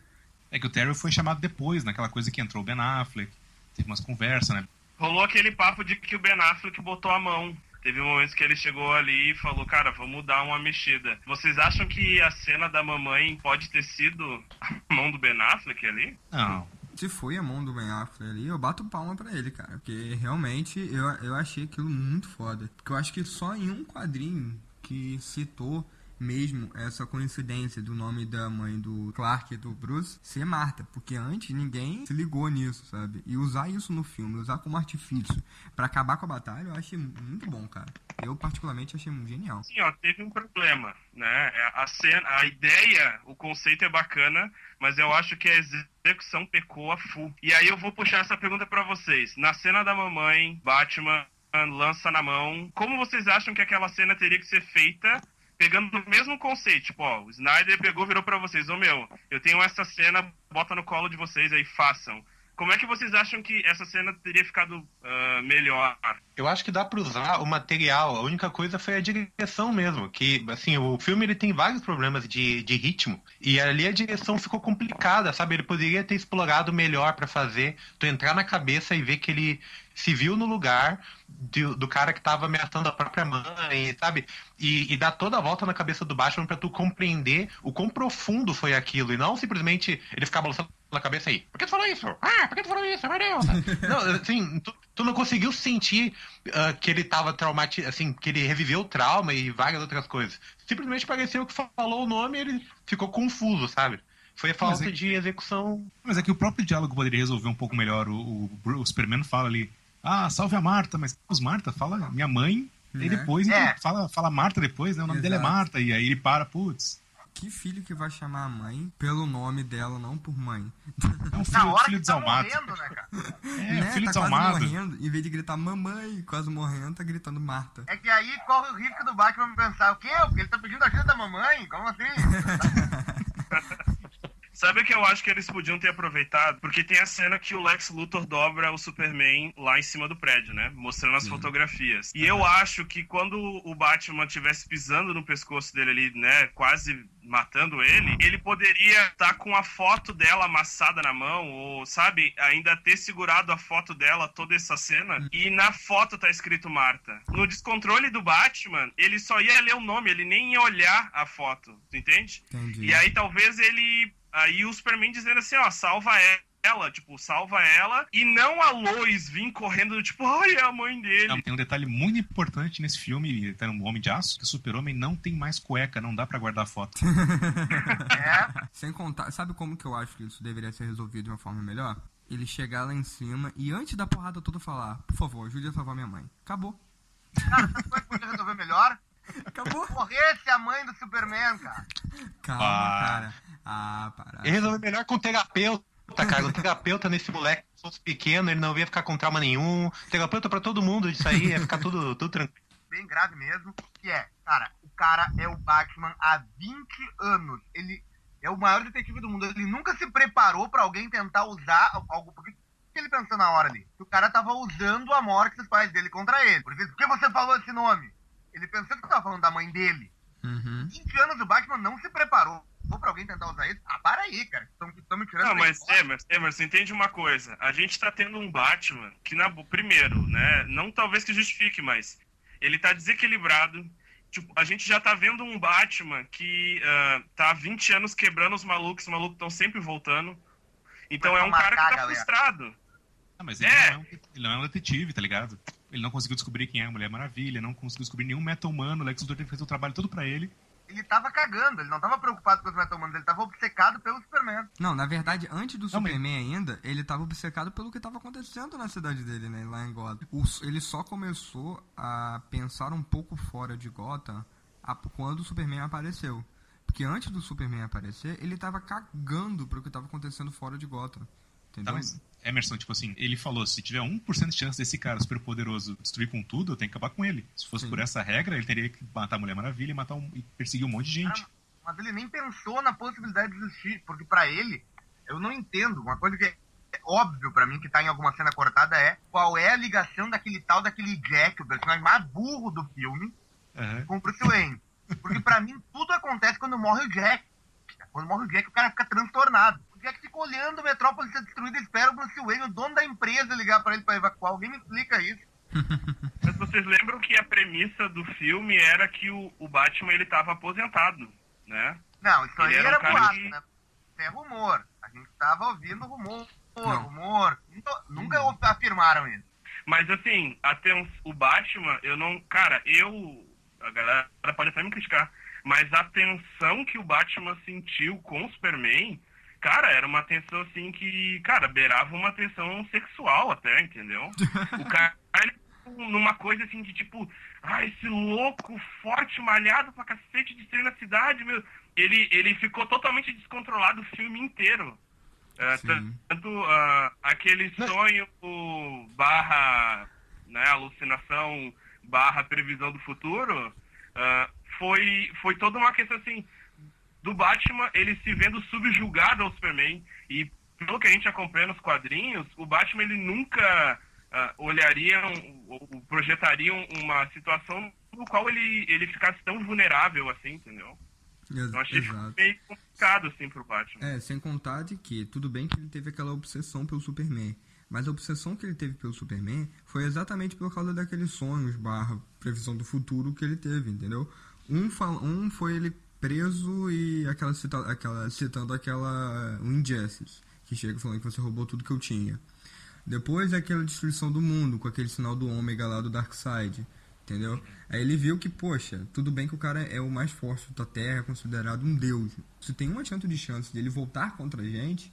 É que o Terry foi chamado depois, naquela coisa que entrou o Ben Affleck, teve umas conversas, né? Rolou aquele papo de que o Ben Affleck botou a mão. Teve momentos que ele chegou ali e falou, cara, vamos dar uma mexida. Vocês acham que a cena da mamãe pode ter sido a mão do Ben Affleck ali? Não. Se foi a mão do Ben Affleck ali, eu bato palma pra ele, cara. Porque realmente eu, eu achei aquilo muito foda. Porque eu acho que só em um quadrinho que citou mesmo essa coincidência do nome da mãe do Clark e do Bruce ser Marta. Porque antes ninguém se ligou nisso, sabe? E usar isso no filme, usar como artifício pra acabar com a batalha, eu achei muito bom, cara. Eu particularmente achei genial. Sim, ó, teve um problema, né? É, A cena, a ideia, o conceito é bacana, mas eu acho que a execução pecou a full. E aí eu vou puxar essa pergunta pra vocês. Na cena da mamãe, Batman lança na mão, como vocês acham que aquela cena teria que ser feita pegando o mesmo conceito? Tipo, ó, o Snyder pegou, virou pra vocês, ô meu, eu tenho essa cena, bota no colo de vocês aí, façam. Como é que vocês acham que essa cena teria ficado ah, melhor? Eu acho que dá pra usar o material. A única coisa foi a direção mesmo. Que, assim, o filme ele tem vários problemas de, de ritmo. E ali a direção ficou complicada, sabe? Ele poderia ter explorado melhor pra fazer. Tu entrar na cabeça e ver que ele se viu no lugar de- do cara que tava ameaçando a própria mãe, sabe? E, e dar toda a volta na cabeça do Batman pra tu compreender o quão profundo foi aquilo. E não simplesmente ele ficar balançando pela cabeça aí. Por que tu falou isso? Ah, por que tu falou isso? Meu Deus! [laughs] não, assim, tu, tu não conseguiu sentir uh, que ele tava traumatizado, assim, que ele reviveu o trauma e várias outras coisas. Simplesmente pareceu que falou o nome e ele ficou confuso, sabe? Foi a falta é de execução. Mas é que o próprio diálogo poderia resolver um pouco melhor. O, o, o Superman fala ali, ah, salve a Marta, mas os Marta fala minha mãe, né? e depois é. fala, fala Marta depois, né? O nome Exato. dele é Marta, e aí ele para, putz. Que filho que vai chamar a mãe pelo nome dela, não por mãe? É um [laughs] filho, filho desalmado. Tá morrendo, né, cara? É, né? filho tá desalmado. morrendo, em vez de gritar mamãe, quase morrendo, tá gritando Marta. É que aí corre o risco do Batman pensar, o quê? Porque ele tá pedindo ajuda da mamãe? Como assim? [laughs] Sabe o que eu acho que eles podiam ter aproveitado? Porque tem a cena que o Lex Luthor dobra o Superman lá em cima do prédio, né? Mostrando as fotografias. E eu acho que quando o Batman tivesse pisando no pescoço dele ali, né? Quase matando ele, ele poderia estar tá com a foto dela amassada na mão, ou, sabe, ainda ter segurado a foto dela toda essa cena, e na foto tá escrito Marta. No descontrole do Batman, ele só ia ler o nome, ele nem ia olhar a foto, tu entende? Entendi. E aí talvez ele Aí o Superman dizendo assim, ó, salva ela, tipo, salva ela, e não a Lois vir correndo, tipo, ai, é a mãe dele. Não, tem um detalhe muito importante nesse filme, tá no Homem de Aço, que o Super-Homem não tem mais cueca, não dá para guardar foto. é. [laughs] Sem contar, sabe como que eu acho que isso deveria ser resolvido de uma forma melhor? Ele chegar lá em cima e antes da porrada toda falar, por favor, ajude a salvar minha mãe. Acabou. Cara, sabe como podia resolver melhor? [laughs] Acabou. Morresse a mãe do Superman, cara. Calma, ah. cara. Ah, para. Ele resolveu melhor com o terapeuta, cara. O terapeuta nesse moleque, se fosse pequeno, ele não ia ficar com trauma nenhum. Terapeuta pra todo mundo, isso aí ia ficar tudo, [laughs] tudo tranquilo. Bem grave mesmo. Que é, cara, o cara é o Batman há 20 anos. Ele é o maior detetive do mundo. Ele nunca se preparou para alguém tentar usar algo. Porque que ele pensou na hora ali? Que o cara tava usando a morte dos pais dele contra ele. Por que você falou esse nome? Ele pensou que tava falando da mãe dele. Uhum. 20 anos o Batman não se preparou vou pra alguém tentar usar isso. Ah, para aí, cara. Estão me tirando. Não, mas Emerson, Emerson, entende uma coisa. A gente tá tendo um Batman que, na, primeiro, né? Não talvez que justifique, mas ele tá desequilibrado. Tipo, a gente já tá vendo um Batman que uh, tá há 20 anos quebrando os malucos, os malucos estão sempre voltando. Então é um cara que tá galera. frustrado. Ah, mas ele, é. Não é um, ele não é um detetive, tá ligado? Ele não conseguiu descobrir quem é a Mulher Maravilha, não conseguiu descobrir nenhum meta-humano, o Lex Luthor teve que fazer o trabalho todo pra ele ele tava cagando, ele não tava preocupado com os meta-humanos, ele tava obcecado pelo Superman. Não, na verdade, antes do não, Superman mas... ainda, ele tava obcecado pelo que tava acontecendo na cidade dele, né, lá em Gotham. O, ele só começou a pensar um pouco fora de Gotham a, quando o Superman apareceu. Porque antes do Superman aparecer, ele tava cagando pro que tava acontecendo fora de Gotham. Entendeu? Tá, mas Emerson, tipo assim, ele falou: se tiver 1% de chance desse cara super poderoso destruir com tudo, eu tenho que acabar com ele. Se fosse Sim. por essa regra, ele teria que matar a Mulher Maravilha e, matar um, e perseguir um monte de gente. Ah, mas ele nem pensou na possibilidade de existir, porque para ele, eu não entendo. Uma coisa que é óbvio para mim que tá em alguma cena cortada é qual é a ligação daquele tal daquele Jack, o personagem mais burro do filme, uhum. com o Bruce Wayne. Porque para mim tudo acontece quando morre o Jack. Quando morre o Jack, o cara fica transtornado. O Jack fica olhando o Metrópole ser destruído e espera o Bruce Wayne, o dono da empresa, ligar para ele para evacuar. Alguém me explica isso. [laughs] Mas vocês lembram que a premissa do filme era que o, o Batman ele tava aposentado, né? Não, isso aí era, era boato, que... né? Isso é rumor. A gente tava ouvindo rumor, Não. rumor. Nunca, nunca hum. afirmaram isso. Mas assim, até o Batman, eu não. Cara, eu. A galera pode até me criticar. Mas a tensão que o Batman sentiu com o Superman cara, era uma tensão assim que, cara, beirava uma tensão sexual até, entendeu? O [laughs] cara, ele, numa coisa assim de tipo, ah, esse louco, forte, malhado pra cacete de ser na cidade, meu. Ele, ele ficou totalmente descontrolado o filme inteiro. Uh, tanto uh, aquele sonho barra né, alucinação barra previsão do futuro uh, foi, foi toda uma questão assim do Batman ele se vendo subjugado ao Superman. E pelo que a gente acompanha nos quadrinhos, o Batman ele nunca uh, olharia ou projetaria uma situação no qual ele, ele ficasse tão vulnerável assim, entendeu? Ex Eu achei Exato. meio complicado assim pro Batman. É, sem contar de que tudo bem que ele teve aquela obsessão pelo Superman. Mas a obsessão que ele teve pelo Superman foi exatamente por causa daqueles sonhos barra previsão do futuro que ele teve, entendeu? Um, um foi ele preso e aquela, cita, aquela citando aquela o Injustice, que chega falando que você roubou tudo que eu tinha. Depois é aquela destruição do mundo, com aquele sinal do ômega lá do Darkseid, entendeu? Aí ele viu que, poxa, tudo bem que o cara é o mais forte da Terra, é considerado um deus. Se tem um adianto de chance dele voltar contra a gente,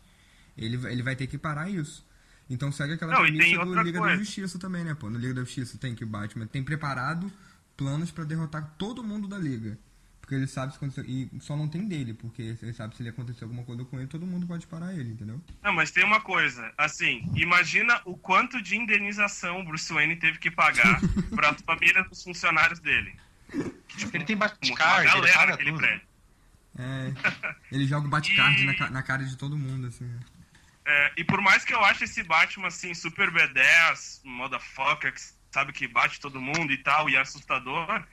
ele, vai- ele vai ter que parar isso. Então segue aquela Não, premissa do Liga da coisa. Justiça também, né, pô? No Liga da Justiça tem que o Batman tem preparado planos pra derrotar todo mundo da Liga. Porque ele sabe se acontecer. E só não tem dele, porque ele sabe se ele acontecer alguma coisa com ele, todo mundo pode parar ele, entendeu? Não, mas tem uma coisa, assim, imagina o quanto de indenização o Bruce Wayne teve que pagar [laughs] para as famílias dos funcionários dele. Ele tem Batcard, ele galera paga naquele tudo. prédio. É. Ele joga o Batcard [laughs] E- na, na cara de todo mundo, assim. né? É, e por mais que eu ache esse Batman, assim, super B10, motherfucker, que sabe que bate todo mundo e tal, e é assustador,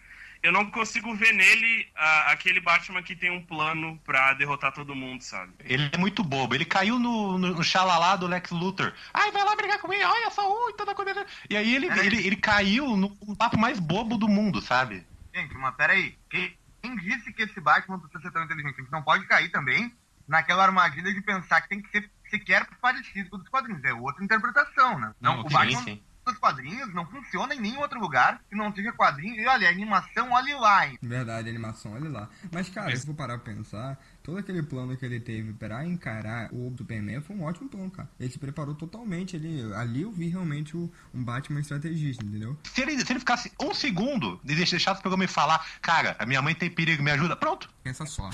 eu não consigo ver nele ah, aquele Batman que tem um plano pra derrotar todo mundo, sabe? Ele é muito bobo. Ele caiu no, no, no xalalá do Lex Luthor. Ai, vai lá brigar comigo. Olha só, ui, toda coisa. E aí ele, É. ele, ele caiu no no papo mais bobo do mundo, sabe? Gente, mas peraí. Quem, quem disse que esse Batman precisa ser tão inteligente? A gente não pode cair também naquela armadilha de pensar que tem que ser sequer parecido com os quadrinhos. É outra interpretação, né? Não, o sim, Batman sim. Dos quadrinhos não funciona em nenhum outro lugar que não seja quadrinho. E olha, animação, olha lá, hein? Verdade, animação, olha lá. Mas, cara, Mas- se for parar pra pensar, todo aquele plano que ele teve pra encarar o Superman foi um ótimo plano, cara. Ele se preparou totalmente. Ele, ali eu vi realmente o, um Batman estrategista, entendeu? Se ele, se ele ficasse um segundo e deixasse o programa e falar, cara, a minha mãe tem perigo, me ajuda, pronto. Pensa só.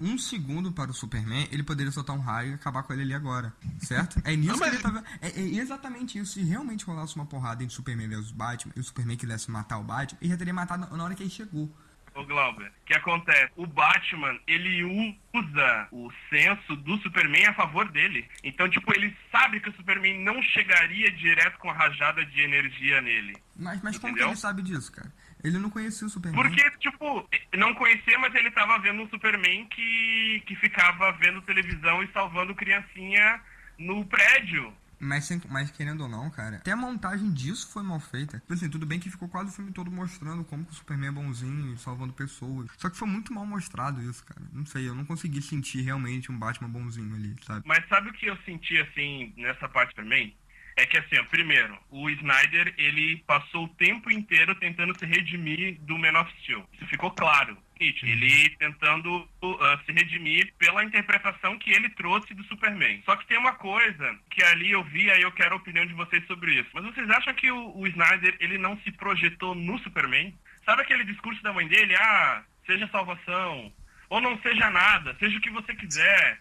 Um segundo para o Superman, ele poderia soltar um raio e acabar com ele ali agora. Certo? É nisso Não, que mas- ele tava. É, é exatamente isso. Se realmente rolasse uma porrada entre Superman versus Batman e o Superman quisesse matar o Batman, ele já teria matado na- hora que ele chegou. Ô Glauber, o que acontece? O Batman, ele usa o senso do Superman a favor dele. Então, tipo, ele sabe que o Superman não chegaria direto com a rajada de energia nele. Mas, mas como que ele sabe disso, cara? Ele não conhecia o Superman. Porque, tipo, não conhecia, mas ele tava vendo um Superman que, que ficava vendo televisão e salvando criancinha no prédio. Mas, sem- mas querendo ou não, cara, até a montagem disso foi mal feita. Tipo assim, tudo bem que ficou quase o filme todo mostrando como o Superman é bonzinho salvando pessoas. Só que foi muito mal mostrado isso, cara. Não sei, eu não consegui sentir realmente um Batman bonzinho ali, sabe? Mas sabe o que eu senti, assim, nessa parte também? É que, assim, ó, primeiro, o Snyder, ele passou o tempo inteiro tentando se redimir do Man of Steel. Isso ficou claro. Nítido. Ele tentando uh, se redimir pela interpretação que ele trouxe do Superman. Só que tem uma coisa que ali eu vi, aí eu quero a opinião de vocês sobre isso. Mas vocês acham que o, o Snyder, ele não se projetou no Superman? Sabe aquele discurso da mãe dele? Ah, seja salvação. Ou não seja nada, seja o que você quiser.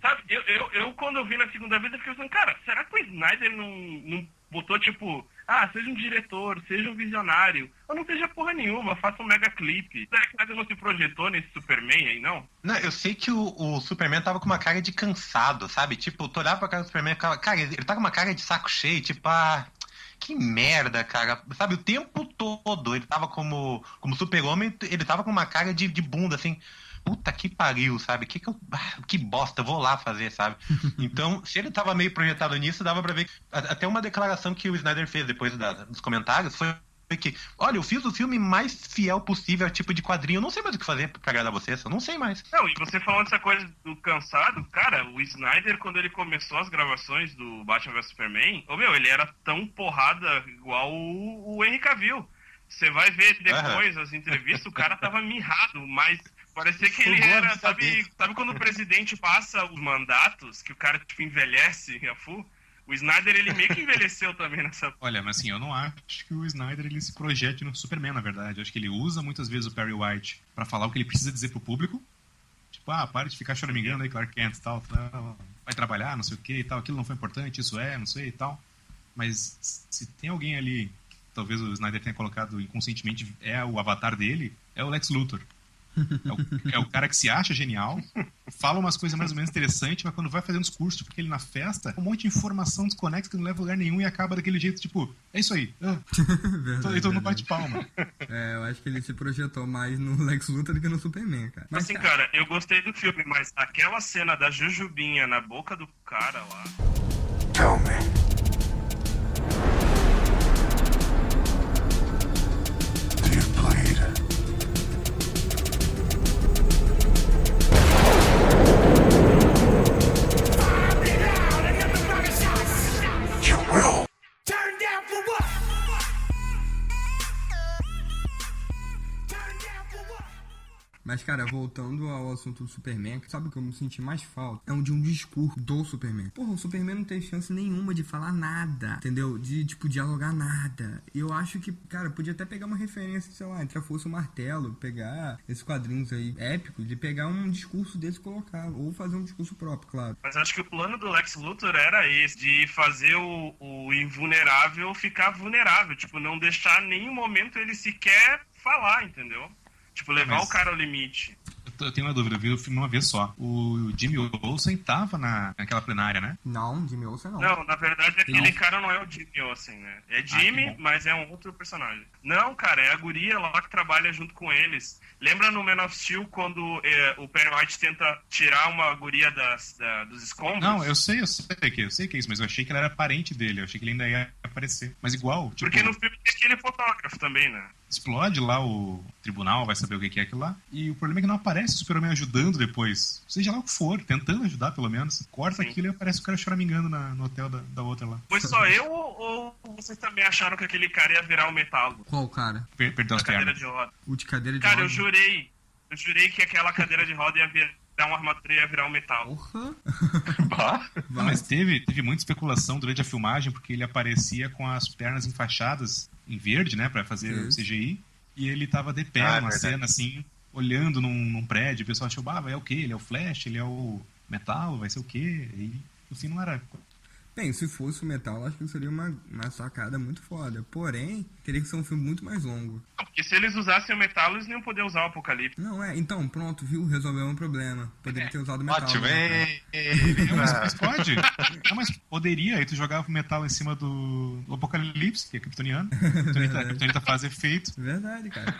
Sabe, eu, eu, eu quando eu vi na segunda vez, eu fiquei pensando, cara, será que o Snyder não, não botou tipo, ah, seja um diretor, seja um visionário, ou não seja porra nenhuma, faça um mega clipe. Será que Snyder não se projetou nesse Superman aí, não? Não, eu sei que o, o Superman tava com uma cara de cansado, sabe? Tipo, tu olhava pra cara do Superman ficava, cara, ele tá com uma cara de saco cheio, tipo, ah, que merda, cara. Sabe, o tempo todo ele tava como, como super-homem, ele tava com uma cara de, de bunda, assim, puta que pariu, sabe? Que que eu, ah, que bosta, vou lá fazer, sabe? [laughs] Então, se ele tava meio projetado nisso, dava pra ver. Até uma declaração que o Snyder fez depois da- dos comentários foi que, olha, eu fiz o filme mais fiel possível ao tipo de quadrinho. Eu não sei mais o que fazer pra agradar vocês, eu não sei mais. Não, e você falando essa coisa do cansado, cara, o Snyder, quando ele começou as gravações do Batman vs Superman, ô meu, ele era tão porrada igual o, o Henry Cavill. Você vai ver depois as entrevistas, o cara tava mirrado, mas parecia que ele era, sabe, sabe quando o presidente passa os mandatos, que o cara, tipo, envelhece a full? O Snyder, ele meio que envelheceu também nessa... [laughs] Olha, mas assim, eu não acho que o Snyder ele se projete no Superman, na verdade. Eu acho que ele usa muitas vezes o Perry White pra falar o que ele precisa dizer pro público. Tipo, ah, para de ficar choramingando aí, Clark Kent e tal, tal. Vai trabalhar, não sei o que e tal. Aquilo não foi importante, isso é, não sei e tal. Mas se tem alguém ali que talvez o Snyder tenha colocado inconscientemente é o avatar dele, é o Lex Luthor. É o, é o cara que se acha genial, fala umas coisas mais ou menos interessantes, mas quando vai fazer um discurso, porque ele na festa, um monte de informação desconexa que não leva a lugar nenhum e acaba daquele jeito, tipo, é isso aí. Ah, [laughs] verdade, então não bate palma. É, eu acho que ele se projetou mais no Lex Luthor do que no Superman, cara. Mas assim, cara, eu gostei do filme, mas aquela cena da Jujubinha na boca do cara lá... Tell me. Mas, cara, voltando ao assunto do Superman, sabe o que eu me senti mais falta? É um de um discurso do Superman. Porra, o Superman não tem chance nenhuma de falar nada, entendeu? De, tipo, dialogar nada. E eu acho que, cara, podia até pegar uma referência, sei lá, entre a Força e o Martelo, pegar esses quadrinhos aí épicos, de pegar um discurso desse e colocar. Ou fazer um discurso próprio, claro. Mas acho que o plano do Lex Luthor era esse, de fazer o, o invulnerável ficar vulnerável. Tipo, não deixar nenhum momento ele sequer falar, entendeu? Tipo, levar Mas- o cara ao limite. Eu tenho uma dúvida, eu vi o filme uma vez só. O Jimmy Olsen tava na, naquela plenária, né? Não, Jimmy Olsen não. Não, na verdade, aquele Não. cara não é o Jimmy Olsen, né? É que Jimmy, bom. mas é um outro personagem. Não, cara, é a guria lá que trabalha junto com eles. Lembra no Man of Steel quando é, o Perry White tenta tirar uma guria das, da- dos escombros? Não, eu sei, eu sei que eu sei que é isso, mas eu achei que ele era parente dele, eu achei que ele ainda ia aparecer. Mas igual, tipo, Porque no filme tem aquele fotógrafo também, né? Explode lá o tribunal, vai saber o que é aquilo lá. E o problema é que não aparece o Superman ajudando depois. Seja lá o que for, tentando ajudar pelo menos. Corta Sim. aquilo e aparece o cara choramingando na, no hotel da, da outra lá. Foi só eu ou, vocês também acharam que aquele cara ia virar um metal? Qual cara? Per perdeu A as cadeira de roda. O de cadeira de Cara, eu roda? jurei. Eu jurei que aquela cadeira de roda ia virar uma armadura e ia virar um metal. Porra. [laughs] Bah. Não, mas teve, teve muita especulação durante a filmagem, porque ele aparecia com as pernas enfaixadas em verde, né, pra fazer o Isso. CGI. E ele tava de pé Ah, é numa verdade. cena assim, olhando num, num prédio. O pessoal achou, bah, é o quê? Ele é o Flash, ele é o Metal, vai ser o quê? E no fim não era. Bem, se fosse o metal, acho que seria uma, uma sacada muito foda. Porém, teria que ser um filme muito mais longo. Não, Porque se eles usassem o metal, eles não iam poder usar o Apocalipse. Não, é, então, pronto, viu? Resolveu um problema. Poderia ter usado metal. Ótimo, né? Não, mas, mas pode. [laughs] Não, mas poderia. Aí tu jogava o metal em cima do, do Apocalipse, que é kryptoniano. A kryptonita, [laughs] a kryptonita faz efeito. Verdade, cara.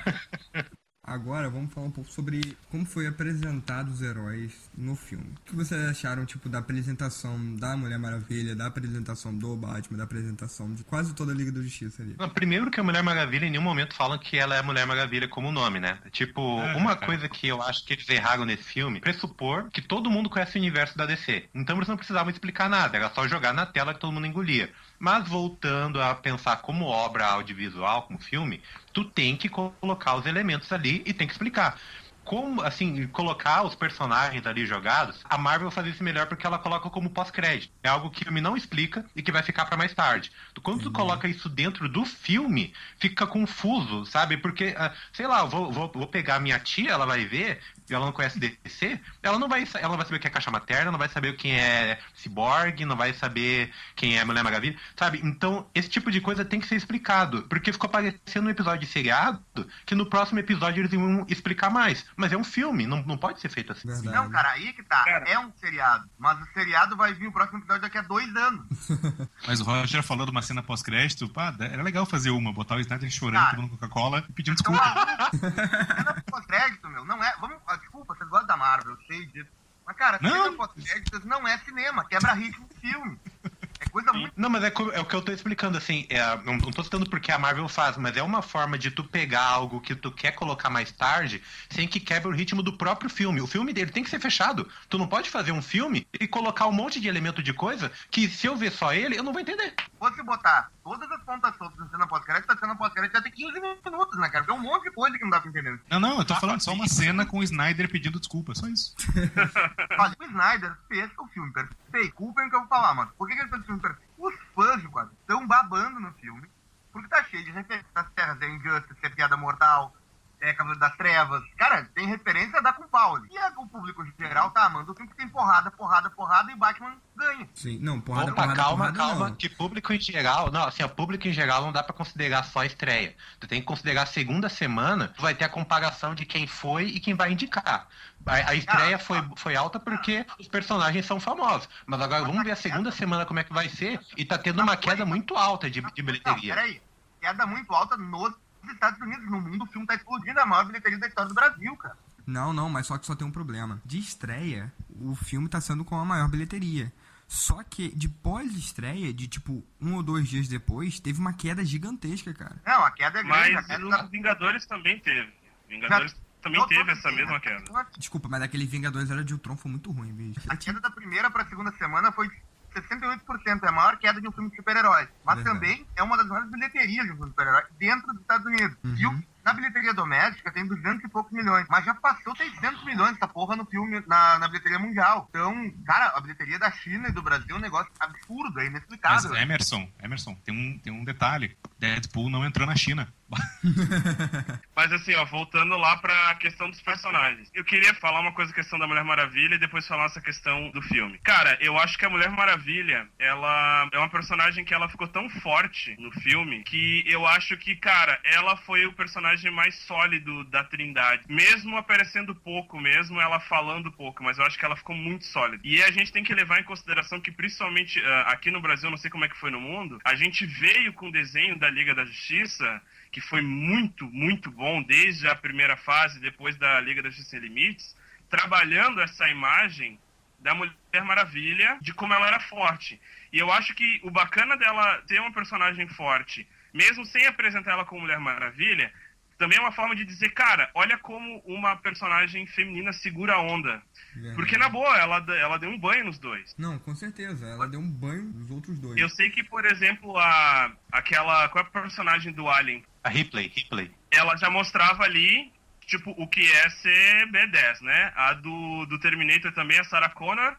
[laughs] Agora vamos falar um pouco sobre como foi apresentado os heróis no filme. O que vocês acharam, tipo, da apresentação da Mulher Maravilha, da apresentação do Batman, da apresentação de quase toda a Liga da Justiça ali? Primeiro que a Mulher Maravilha em nenhum momento falam que ela é a Mulher Maravilha como nome, né? Tipo, É, uma é. coisa que eu acho que eles erraram nesse filme, pressupor que todo mundo conhece o universo da DC. Então eles não precisavam explicar nada, era só jogar na tela que todo mundo engolia. Mas voltando a pensar como obra audiovisual, como filme, tu tem que colocar os elementos ali e tem que explicar. Como, assim, colocar os personagens ali jogados, a Marvel faz isso melhor porque ela coloca como pós-crédito. É algo que o filme não explica e que vai ficar pra mais tarde. Quando tu coloca isso dentro do filme, fica confuso, sabe? Porque, ah, sei lá, eu vou, vou, vou pegar minha tia, ela vai ver, ela não conhece DC, ela não vai, ela não vai saber o que é caixa materna, não vai saber quem é ciborgue, não vai saber quem é Mulher Maravilha, sabe? Então, esse tipo de coisa tem que ser explicado, porque ficou parecendo um episódio de seriado que no próximo episódio eles iam explicar mais. Mas é um filme, não, não pode ser feito assim. Verdade. Não, cara, aí que tá. Cara. É um seriado. Mas o seriado vai vir o próximo episódio daqui a dois anos. [laughs] Mas o Roger falou de uma cena pós-crédito, pá, era legal fazer uma, botar o Snyder chorando, Cara. tomando Coca-Cola e pedindo Então, desculpa. [laughs] cena pós-crédito, meu, não é. Vamos, ah, desculpa, vocês gostam da Marvel, eu sei disso. Mas, cara, Não. cena pós-créditos não é cinema, quebra ritmo de filme. É coisa muito. Não, mas é, é o que eu tô explicando, assim, é, não, não tô citando porque a Marvel faz, mas é uma forma de tu pegar algo que tu quer colocar mais tarde, sem que quebre o ritmo do próprio filme. O filme dele tem que ser fechado. Tu não pode fazer um filme e colocar um monte de elemento de coisa que se eu ver só ele, eu não vou entender. Se botar todas as pontas soltas na cena pós-crédito, a cena pós-crédito ia ter 15 minutos, né, cara? Porque é um monte de coisa que não dá pra entender. Não, não, eu tô falando só uma cena com o Snyder pedindo desculpa, só isso. [laughs] Olha, o Snyder fez o filme perfeito. Culpem o que eu vou falar, mano. Por que, que ele o filme perfeito? Os fãs de quadro estão babando no filme, porque tá cheio de referências das terras, é Injustice, é Piada Mortal, é Cavaleiro das Trevas. Cara, tem referência da com pau ali. E a- o público geral tá amando o filme que tem porrada, porrada, porrada e Batman ganha. Sim, não, porrada, Opa, porrada, calma, porrada, calma, não. que público em geral, não, assim, o público em geral não dá pra considerar só a estreia. Tu tem que considerar a segunda semana, tu vai ter a comparação de quem foi e quem vai indicar. A, a estreia foi, foi alta porque os personagens são famosos. Mas agora vamos ver a segunda semana como é que vai ser e tá tendo uma queda muito alta de, de Não, bilheteria. peraí. Queda muito alta nos Estados Unidos. No mundo, o filme tá explodindo a maior bilheteria da história do Brasil, cara. Não, não, mas só que só tem um problema. De estreia, o filme tá sendo com a maior bilheteria. Só que de pós-estreia, de tipo um ou dois dias depois, teve uma queda gigantesca, cara. Não, a queda é grande. Mas queda os Vingadores também teve. Vingadores também Eu teve essa mesma queda. Desculpa, mas aquele Vingadores Era de Ultron foi muito ruim, bicho. A queda da primeira pra segunda semana foi de 68%, é a maior queda de um filme de super-herói. Mas também é uma das maiores bilheterias de um filme de super-herói dentro dos Estados Unidos. Uhum. E o Na bilheteria doméstica tem 200 e poucos milhões, mas já passou 600 milhões essa porra no filme, na, na bilheteria mundial. Então, cara, a bilheteria da China e do Brasil é um negócio absurdo, é Mas inexplicável. Emerson, Emerson, tem um, tem um detalhe. Deadpool não entrou na China. [laughs] Mas assim, ó, voltando lá pra questão dos personagens. Eu queria falar uma coisa, questão da Mulher Maravilha, e depois falar essa questão do filme. Cara, eu acho que a Mulher Maravilha, ela é uma personagem que ela ficou tão forte no filme, que eu acho que, cara, ela foi o personagem mais sólido da Trindade. Mesmo aparecendo pouco, mesmo ela falando pouco, mas eu acho que ela ficou muito sólida. E a gente tem que levar em consideração que, principalmente ah, aqui no Brasil, não sei como é que foi no mundo, a gente veio com o desenho da Liga da Justiça que foi muito, muito bom desde a primeira fase, depois da Liga da Justiça Sem Limites, trabalhando essa imagem da Mulher Maravilha, de como ela era forte. E eu acho que o bacana dela ter uma personagem forte, mesmo sem apresentar ela como Mulher Maravilha, também é uma forma de dizer, cara, olha como uma personagem feminina segura a onda. Verdade. Porque, na boa, ela, ela deu um banho nos dois. Não, com certeza. Ela deu um banho nos outros dois. Eu sei que, por exemplo, a aquela. Qual é a personagem do Alien? A Ripley, Ripley. Ela já mostrava ali, tipo, o que é ser B10, né? A do, do Terminator também, a Sarah Connor,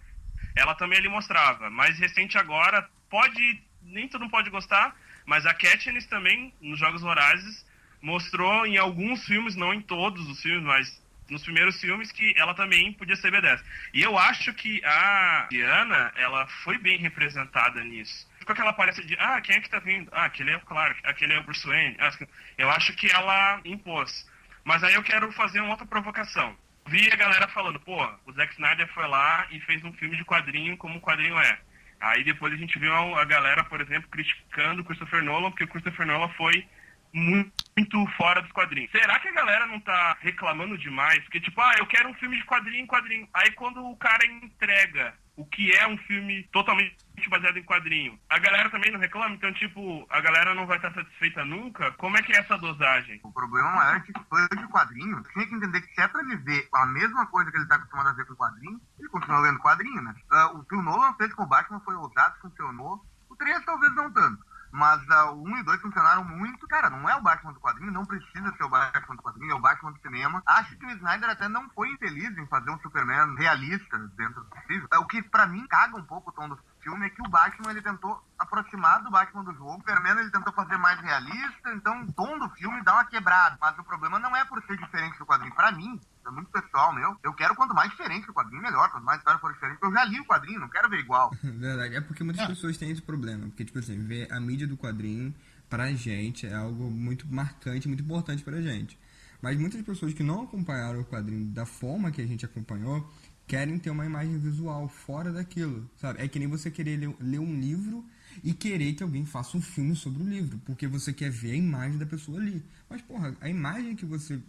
ela também ali mostrava. Mais recente agora, pode. Nem todo mundo pode gostar, mas a Katniss também, nos Jogos Vorazes, mostrou em alguns filmes, não em todos os filmes, mas nos primeiros filmes que ela também podia ser B10. E eu acho que a Diana, ela foi bem representada nisso. Ficou aquela aparência de, ah, quem é que tá vindo? Ah, aquele é o Clark, aquele é o Bruce Wayne. Ah, Eu acho que ela impôs. Mas aí eu quero fazer uma outra provocação. Vi a galera falando, pô, o Zack Snyder foi lá e fez um filme de quadrinho como o quadrinho é. Aí depois a gente viu a galera, por exemplo, criticando o Christopher Nolan, porque o Christopher Nolan foi muito, fora dos quadrinhos. Será que a galera não tá reclamando demais? Porque, tipo, ah, eu quero um filme de quadrinho em quadrinho. Aí quando o cara entrega o que é um filme totalmente baseado em quadrinho, a galera também não reclama? Então, tipo, a galera não vai estar satisfeita nunca? Como é que é essa dosagem? O problema maior é que fã de quadrinho tem que entender que se é pra ele ver a mesma coisa que ele tá acostumado a ver com quadrinho, ele continua lendo quadrinho, né? Ah, o que o Nolan fez com o Batman foi ousado, funcionou. O 3 talvez não tanto. Mas ah, o 1 e 2 funcionaram muito. Cara, não é o Batman do quadrinho, não precisa ser o Batman do quadrinho, é o Batman do cinema. Acho que o Snyder até não foi infeliz em fazer um Superman realista dentro do possível. É, O que pra mim caga um pouco o tom do filme é que o Batman ele tentou aproximar do Batman do jogo. O Superman ele tentou fazer mais realista, então o tom do filme dá uma quebrada. Mas o problema não é por ser diferente do quadrinho. Pra mim, é muito pessoal meu. Eu quero quanto mais diferente do quadrinho, melhor. Quanto mais história for diferente, eu já li o quadrinho, não quero ver igual. [laughs] Verdade. É porque muitas pessoas têm esse problema. Porque, tipo assim, ver a mídia do quadrinho pra gente é algo muito marcante, muito importante pra gente. Mas muitas pessoas que não acompanharam o quadrinho da forma que a gente acompanhou querem ter uma imagem visual fora daquilo, sabe? É que nem você querer ler, ler um livro e querer que alguém faça um filme sobre o livro, porque você quer ver a imagem da pessoa ali. Mas, porra, a imagem que você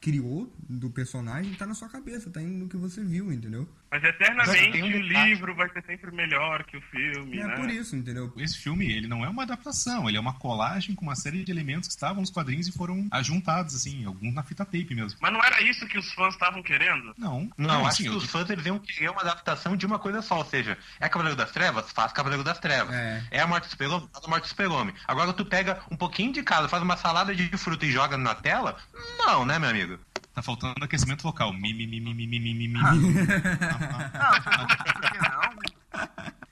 criou do personagem tá na sua cabeça, tá indo no que você viu, entendeu? Mas eternamente Tem um o livro vai ser sempre melhor que o filme, é né? por isso, entendeu? Esse filme, ele não é uma adaptação, ele é uma colagem com uma série de elementos que estavam nos quadrinhos e foram ajuntados, assim, alguns na fita tape mesmo. Mas não era isso que os fãs estavam querendo? Não, Não, acho assim, que eu- os fãs eles iam querer uma adaptação de uma coisa só, ou seja, é Cavaleiro das Trevas? Faz Cavaleiro das Trevas. É. a morte do super-homem? Faz a morte do super-homem. Agora tu pega um pouquinho de cada, faz uma salada de fruta e joga na tela? Não, né, meu amigo? Tá faltando aquecimento local Mi, mi, mi, mi, mi, mi, mi, mi, ah. mi.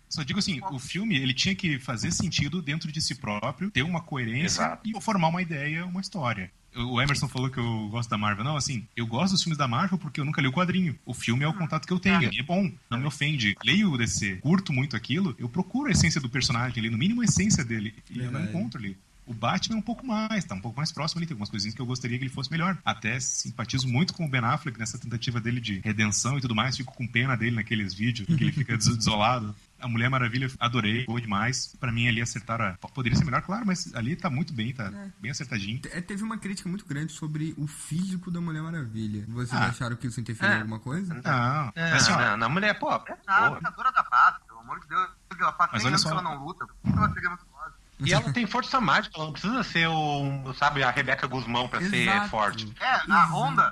Só digo assim, o filme ele tinha que fazer sentido dentro de si próprio, ter uma coerência Exato. e formar uma ideia, uma história. O Emerson falou que eu gosto da Marvel. Não, assim, eu gosto dos filmes da Marvel porque eu nunca li o quadrinho. O filme é o contato que eu tenho. E é bom, não me ofende. Leio o DC, curto muito aquilo, eu procuro a essência do personagem ali, no mínimo a essência dele. E eu não encontro ali. O Batman é um pouco mais, tá um pouco mais próximo ali, tem algumas coisinhas que eu gostaria que ele fosse melhor. Até simpatizo muito com o Ben Affleck nessa tentativa dele de redenção e tudo mais, fico com pena dele naqueles vídeos, que ele fica des- [laughs] desolado. A Mulher Maravilha, adorei, boa demais. Pra mim ali acertaram. A... Poderia ser melhor, claro, mas ali tá muito bem, tá bem acertadinho. Te- Teve uma crítica muito grande sobre o físico da Mulher Maravilha. Vocês Ah. acharam que isso interferiu em É. alguma coisa? Não, Não, mas assim, ó, não, não, mulher, pô, é Ah, boa. lutadora da paz, pelo amor de Deus. Ela faz Mas 100 olha só. que ela não luta. Por que ela seria muito forte? E ela tem força mágica, ela não precisa ser o, sabe, a Rebeca Guzmão pra ser Exato. forte. É, a Exato. Honda.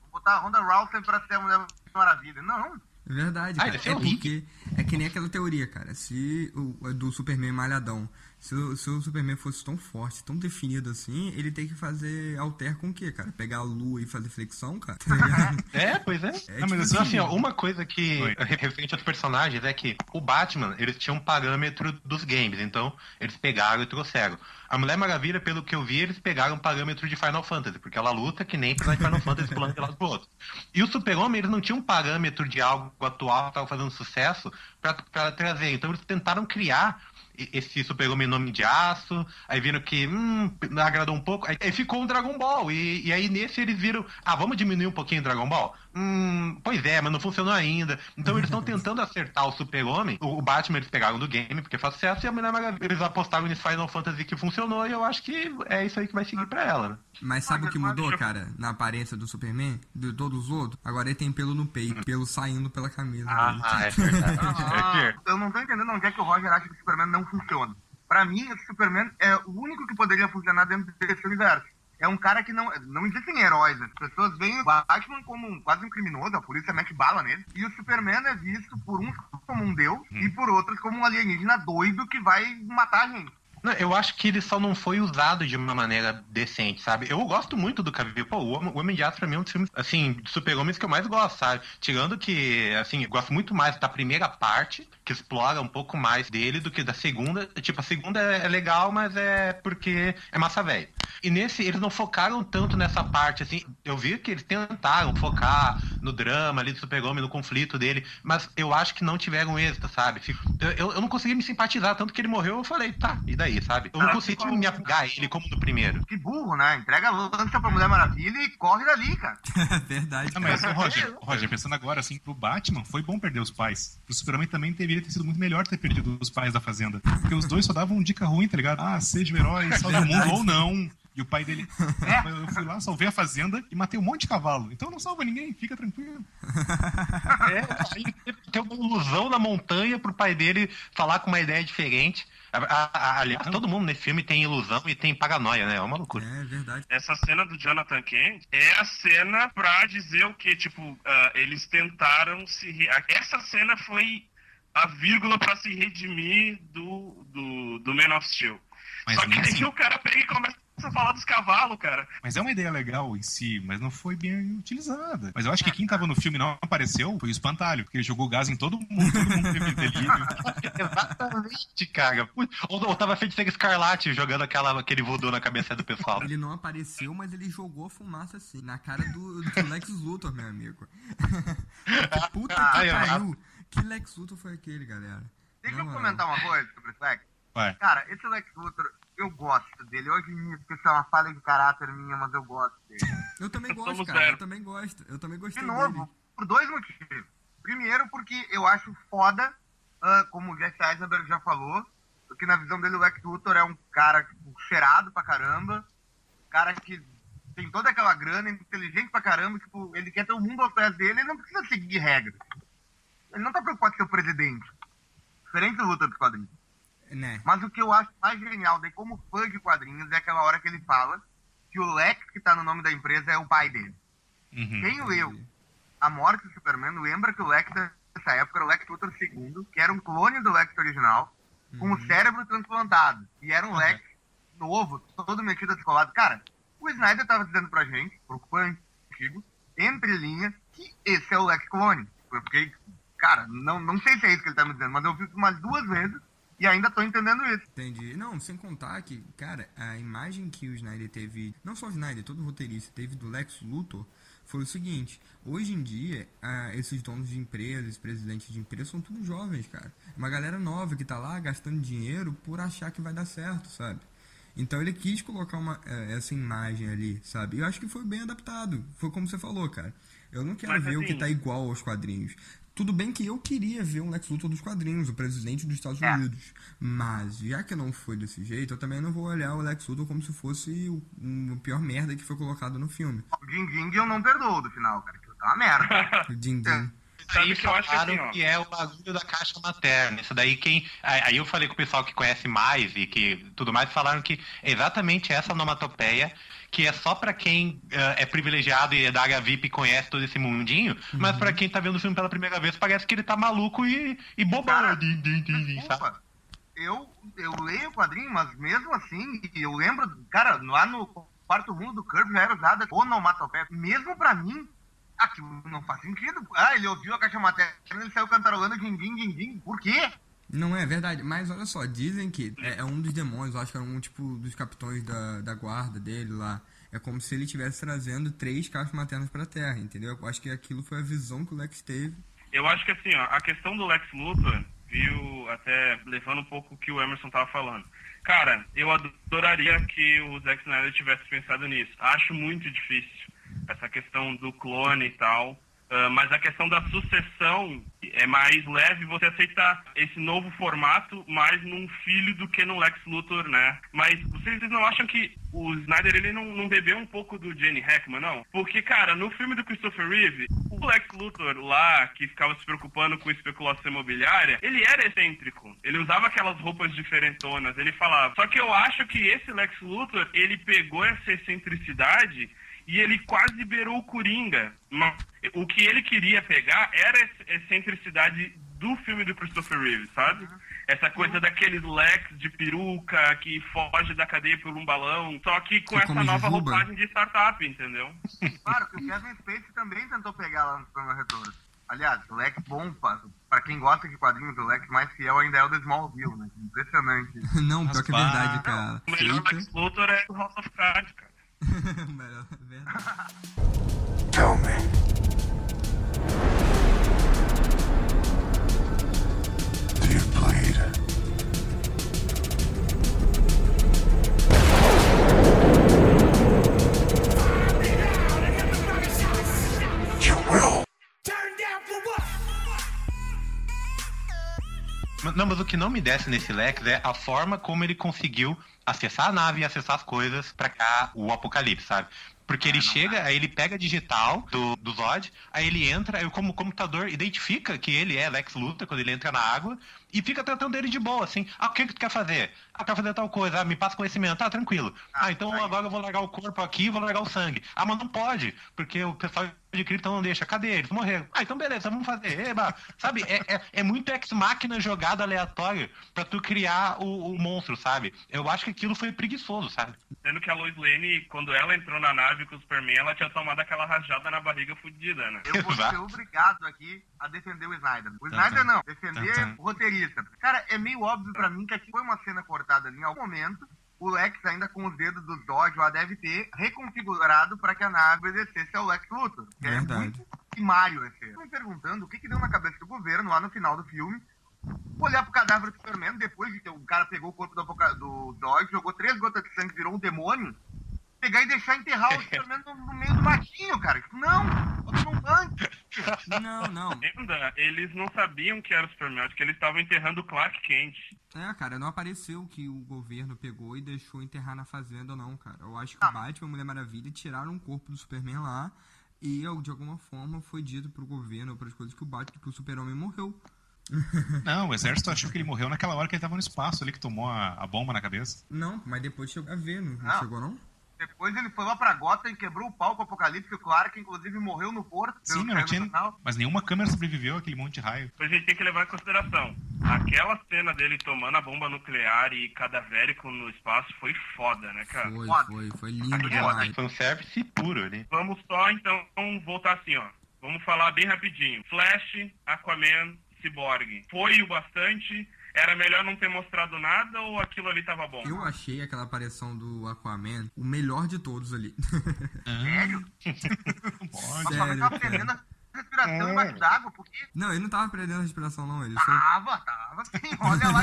Vou botar a Honda Rousey pra ser a Mulher Maravilha. Não. É Verdade, Ah, cara. ser é Rick. porque é que nem aquela teoria, cara. Se o o do Superman malhadão Se o, se o Superman fosse tão forte, tão definido assim, ele tem que fazer alter com o quê, cara? Pegar a lua e fazer flexão, cara? [laughs] Tá? É, pois é. É, Não, tipo mas assim, assim, ó, uma coisa que Oi. referente aos personagens é que o Batman, eles tinham um parâmetro dos games, então eles pegaram e trouxeram. A Mulher Maravilha, pelo que eu vi, eles pegaram um parâmetro de Final Fantasy, porque ela luta que nem personagem de Final Fantasy pulando de lado pro outro. E o Super-Homem, eles não tinham um parâmetro de algo atual que estava fazendo sucesso pra, pra trazer. Então eles tentaram criar esse Super-Homem nome de aço, aí viram que hum, agradou um pouco, aí ficou um Dragon Ball. E, e aí nesse eles viram, ah, vamos diminuir um pouquinho o Dragon Ball? Hum, pois é, mas não funcionou ainda. Então eles estão [laughs] tentando acertar o Super-Homem. O, o Batman eles pegaram do game, porque faz sucesso, e a Mulher Maravilha eles apostaram nesse Final Fantasy que funcionou, e eu acho que é isso aí que vai seguir pra ela, né? Mas sabe o que mudou, cara, na aparência do Superman? De todos os outros? Agora ele tem pelo no peito, pelo saindo pela camisa. Ah, é verdade. [laughs] Ah, eu não tô entendendo onde é que o Roger acha que o Superman não funciona. Pra mim, esse Superman é o único que poderia funcionar dentro desse universo. É um cara que não. Não existem heróis. As pessoas veem o Batman como um- quase um criminoso, a polícia mete bala nele. E o Superman é visto por uns como um deus e por outros como um alienígena doido que vai matar a gente. Não, eu acho que ele só não foi usado de uma maneira decente, sabe? Eu gosto muito do Cavill. Pô, o Homem- de Aço pra mim é um dos filmes, assim, de super-homens que eu mais gosto, sabe? Tirando que, assim, eu gosto muito mais da primeira parte, que explora um pouco mais dele, do que da segunda. Tipo, a segunda é é legal, mas é porque é massa velho. E nesse, eles não focaram tanto nessa parte, assim. Eu vi que eles tentaram focar no drama ali do super-homem, no conflito dele, mas eu acho que não tiveram êxito, sabe? Eu, eu, não consegui me simpatizar, tanto que ele morreu, eu falei, tá, e daí, sabe? Eu não Ah, consegui me apegar a ele como no primeiro. Que burro, né? Entrega a lança pra Mulher Maravilha e corre dali, cara. [laughs] Verdade, cara. mas, Roger, Roger, pensando agora, assim, pro Batman, foi bom perder os pais. Pro Superman também deveria ter sido muito melhor ter perdido os pais da Fazenda. Porque os dois só davam dica ruim, tá ligado? Ah, seja o herói, [laughs] salve o mundo ou não. E o pai dele, eu fui lá, salvei a fazenda e matei um monte de cavalo. Então não salva ninguém, fica tranquilo. É, que ter uma ilusão na montanha pro pai dele falar com uma ideia diferente. Aliás, todo mundo nesse filme tem ilusão e tem paranoia, né? É uma loucura. É verdade. Essa cena do Jonathan Kent é a cena pra dizer o que, tipo, ah, eles tentaram se. re- Essa cena foi a vírgula pra se redimir do, do, do Man of Steel. Mas Só que mesmo aí assim- o cara pega e começa a [laughs] falar dos cavalos, cara. Mas é uma ideia legal em si, mas não foi bem utilizada. Mas eu acho que quem tava no filme e não apareceu foi o Espantalho, porque ele jogou gás em todo mundo, todo mundo teve [laughs] delírio. Exatamente, cara. Ou, ou tava feito ser escarlate jogando aquela, aquele voodoo na cabeça do pessoal. Ele não apareceu, mas ele jogou fumaça assim, na cara do, do Lex Luthor, meu amigo. [laughs] Que Puta que Ai, pariu. Que Lex Luthor foi aquele, galera? Deixa Na eu moral. comentar uma coisa sobre esse Lex. Vai. Cara, esse Lex Luthor, eu gosto dele. Hoje nisso, que isso é uma falha de caráter minha, mas eu gosto dele. [laughs] Eu também gosto, Somos cara. zero. Eu também gosto. Eu também gostei De dele. novo, por dois motivos. Primeiro, porque eu acho foda, ah, como o Jesse Eisenberg já falou, porque na visão dele o Lex Luthor é um cara tipo, cheirado pra caramba, cara que tem toda aquela grana, inteligente pra caramba, tipo, ele quer ter o mundo aos pés dele, ele não precisa seguir regras. Ele não tá preocupado em ser o presidente. Diferente do Luthor dos quadrinhos. Né? Mas o que eu acho mais genial, daí como fã de quadrinhos, é aquela hora que ele fala que o Lex que tá no nome da empresa é o pai dele. Uhum. Quem leu A Morte do Superman lembra que o Lex dessa época era o Lex Luthor II, que era um clone do Lex original, com o cérebro transplantado. E era um Lex novo, todo metido a descolado. Cara, o Snyder tava dizendo pra gente, pro fã antigo, entre linhas, que esse é o Lex clone. Eu fiquei, cara, não, não sei se é isso que ele tá me dizendo, mas eu vi isso umas duas vezes e ainda tô entendendo isso. Entendi. Não, sem contar que, cara, a imagem que o Snyder teve, não só o Snyder, todo o roteirista teve do Lex Luthor foi o seguinte: hoje em dia, ah, esses donos de empresas, presidentes de empresas, são tudo jovens, cara. Uma galera nova que tá lá gastando dinheiro por achar que vai dar certo, sabe? Então ele quis colocar uma, eh, essa imagem ali, sabe? E eu acho que foi bem adaptado. Foi como você falou, cara. Eu não quero Mas, ver o que assim- tá igual aos quadrinhos. Tudo bem que eu queria ver um Lex Luthor dos quadrinhos, o presidente dos Estados É. Unidos. Mas, já que não foi desse jeito, eu também não vou olhar o Lex Luthor como se fosse o, um, pior merda que foi colocado no filme. O Jim Jim eu não perdoo do final, cara, que tá uma merda. [laughs] O Din Din. Sabe aí que eu acho falaram assim, ó. que é o bagulho da caixa materna. Isso daí quem. Aí eu falei com o pessoal que conhece mais e que tudo mais, falaram que é exatamente essa onomatopeia, que é só pra quem eh, é privilegiado e é da área VIP e conhece todo esse mundinho, mas pra quem tá vendo o filme pela primeira vez, parece que ele tá maluco e, e bobão. Cara, Din, din, din, din, sabe? Desculpa. eu, eu leio o quadrinho, mas mesmo assim, eu lembro, cara, lá no quarto mundo do Kirby já era usada onomatopeia. Mesmo pra mim, aquilo não faz sentido. Ah, ele ouviu a caixa materna e ele saiu cantarolando din-din, din-din. Por quê? Não é verdade, mas olha só, dizem que é, é um dos demônios, eu acho que é um tipo dos capitões da, da guarda dele lá. É como se ele estivesse trazendo três caixas maternas pra Terra, entendeu? Eu acho que aquilo foi a visão que o Lex teve. Eu acho que assim, ó, a questão do Lex Luthor, viu, até levando um pouco o que o Emerson tava falando. Cara, eu adoraria que o Zack Snyder tivesse pensado nisso. Acho muito difícil essa questão do clone e tal. Uh, mas a questão da sucessão é mais leve você aceitar esse novo formato mais num filho do que no Lex Luthor, né? Mas vocês não acham que o Snyder ele não, não bebeu um pouco do Jenny Hackman, não? Porque, cara, no filme do Christopher Reeve, o Lex Luthor lá, que ficava se preocupando com especulação imobiliária, ele era excêntrico. Ele usava aquelas roupas diferentonas, ele falava. Só que eu acho que esse Lex Luthor, ele pegou essa excentricidade e ele quase beirou o Coringa. Mas o que ele queria pegar era a excentricidade do filme do Christopher Reeve, sabe? Essa coisa daqueles Lex de peruca que foge da cadeia por um balão, só que com Que essa nova jujuba. roupagem de startup, entendeu? [laughs] Claro que o Kevin Spacey também tentou pegar lá no Superman Retorno. Aliás, o Lex bom, pra, quem gosta de quadrinhos, o Lex mais fiel ainda é o do Smallville, né? Impressionante. [laughs] Não, pior que é verdade, cara. O melhor. Lex Luthor é o House of Cards, cara. [laughs] Melhor, é verdade. [laughs] Tell me. Do you bleed? You will. Mas- Não, mas o que não me desce nesse Lex é a forma como ele conseguiu acessar a nave e acessar as coisas pra cá, o apocalipse, sabe? Porque ele chega, aí ele pega a digital do, do Zod, aí ele entra, aí como o computador identifica que ele é Lex Luthor quando ele entra na água e fica tratando ele de boa, assim. Ah, o que, que tu quer fazer? Ah, quer fazer tal coisa. Ah, me passa conhecimento. Ah, tranquilo. Ah, então agora eu vou largar o corpo aqui e vou largar o sangue. Ah, mas não pode, porque o pessoal de Krypton não deixa. Cadê eles? Morreram. Ah, então beleza, vamos fazer. Eba. [laughs] Sabe, é, é, é muito ex-máquina jogada aleatório pra tu criar o, o monstro, sabe? Eu acho que aquilo foi preguiçoso, sabe? Sendo que a Lois Lane, quando ela entrou na nave com o Superman, ela tinha tomado aquela rajada na barriga fudida, né? Eu vou ser obrigado aqui a defender o Snyder. O Tá, Snyder tá. não, defender Tá, o roteirista. Cara, é meio óbvio pra mim que aqui foi uma cena cortada ali em algum momento. O Lex, ainda com os dedos dos Dodge lá, deve ter reconfigurado pra que a nave obedecesse ao Lex Luthor. Que é Verdade. muito primário esse. Eu me perguntando o que, que deu na cabeça do governo lá no final do filme. Olhar pro cadáver do Superman, depois de que o cara pegou o corpo do, do Dodge, jogou três gotas de sangue, virou um demônio. Pegar e deixar enterrar o Superman no, no meio do matinho, cara. Não! Bota num tanque. Não, não. Ainda, eles não sabiam que era o Superman, acho que eles estavam enterrando o Clark Kent. É, cara, não apareceu que o governo pegou e deixou enterrar na fazenda, não, cara. Eu acho que Ah. o Batman e a Mulher Maravilha tiraram o corpo do Superman lá e, de alguma forma, foi dito pro governo ou pras coisas que o Batman, que o Super-Homem morreu. Não, o exército achou que ele morreu naquela hora que ele tava no espaço ali, que tomou a, a bomba na cabeça. Não, mas depois chegou a ver, não, não Ah. chegou, não? Depois ele foi lá pra Gotham e quebrou o pau com o Apocalipse, o Clark, inclusive, morreu no porto. Sim, César tinha, mas nenhuma câmera sobreviveu àquele monte de raio. Mas a gente tem que levar em consideração. Aquela cena dele tomando a bomba nuclear e cadavérico no espaço foi foda, né, cara? Foi, foda. foi, foi lindo Aquele demais. Foi um service puro ali. Vamos só, então, voltar assim, ó. Vamos falar bem rapidinho. Flash, Aquaman, Cyborg. Foi o bastante? Era melhor não ter mostrado nada ou aquilo ali tava bom? Eu achei aquela aparição do Aquaman o melhor de todos ali. [laughs] Sério? Pode. Sério, tava cara. perdendo a respiração embaixo d'água, porque Não, ele não tava perdendo a respiração, não. Ele só. tava, tava sim, olha lá.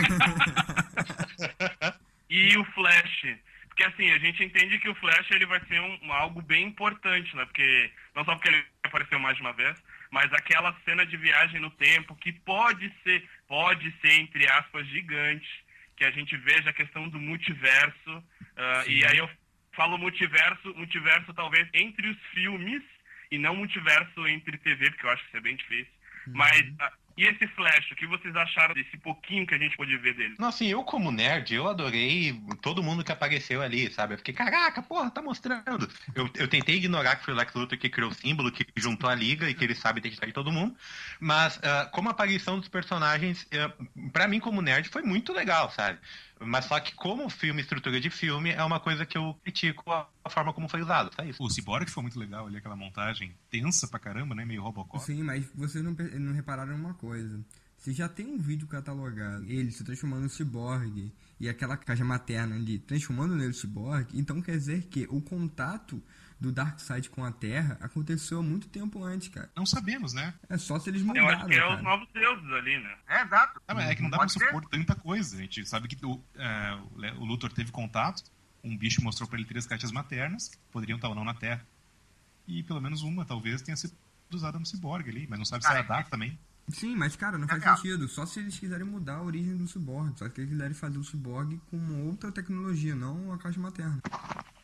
[laughs] E o Flash? Porque assim, a gente entende que o Flash ele vai ser um, algo bem importante, né? Porque não só porque ele apareceu mais de uma vez, mas aquela cena de viagem no tempo que pode ser, pode ser entre aspas gigante, que a gente veja a questão do multiverso. ah, e aí eu falo multiverso, multiverso talvez entre os filmes e não multiverso entre TV, porque eu acho que isso é bem difícil. Mas ah, E esse Flash, o que vocês acharam desse pouquinho que a gente pôde ver dele? Não, assim, eu como nerd, eu adorei todo mundo que apareceu ali, sabe? Eu fiquei, caraca, porra, tá mostrando. Eu, eu tentei ignorar que foi o Lex Luthor que criou o símbolo, que juntou a liga e que ele sabe identificar de todo mundo. Mas, uh, como a aparição dos personagens, uh, para mim como nerd, foi muito legal, sabe? Mas só que como filme, estrutura de filme, é uma coisa que eu critico a, a forma como foi usado, tá isso. O Cyborg foi muito legal ali, aquela montagem tensa pra caramba, né? Meio Robocop. Sim, mas vocês não, não repararam em uma coisa. Se já tem um vídeo catalogado, ele se transformando em ciborgue e aquela caixa materna ali transformando nele ciborgue, então quer dizer que o contato do Darkseid com a Terra aconteceu há muito tempo antes, cara. Não sabemos, né? É só se eles Eu mudaram, acho que é cara. os novos deuses ali, né? É, exato. Ah, mas é que não dá pra Pode ser. supor tanta coisa. A gente sabe que o, é, o Luthor teve contato, um bicho mostrou pra ele três caixas maternas, que poderiam estar ou não na Terra. E pelo menos uma, talvez, tenha sido usada no Cyborg ali, mas não sabe se Ah, era é. Dark também. Sim, mas cara, não faz É, sentido. Só se eles quiserem mudar a origem do ciborgue. Só se eles quiserem fazer o ciborgue com outra tecnologia, não a caixa materna.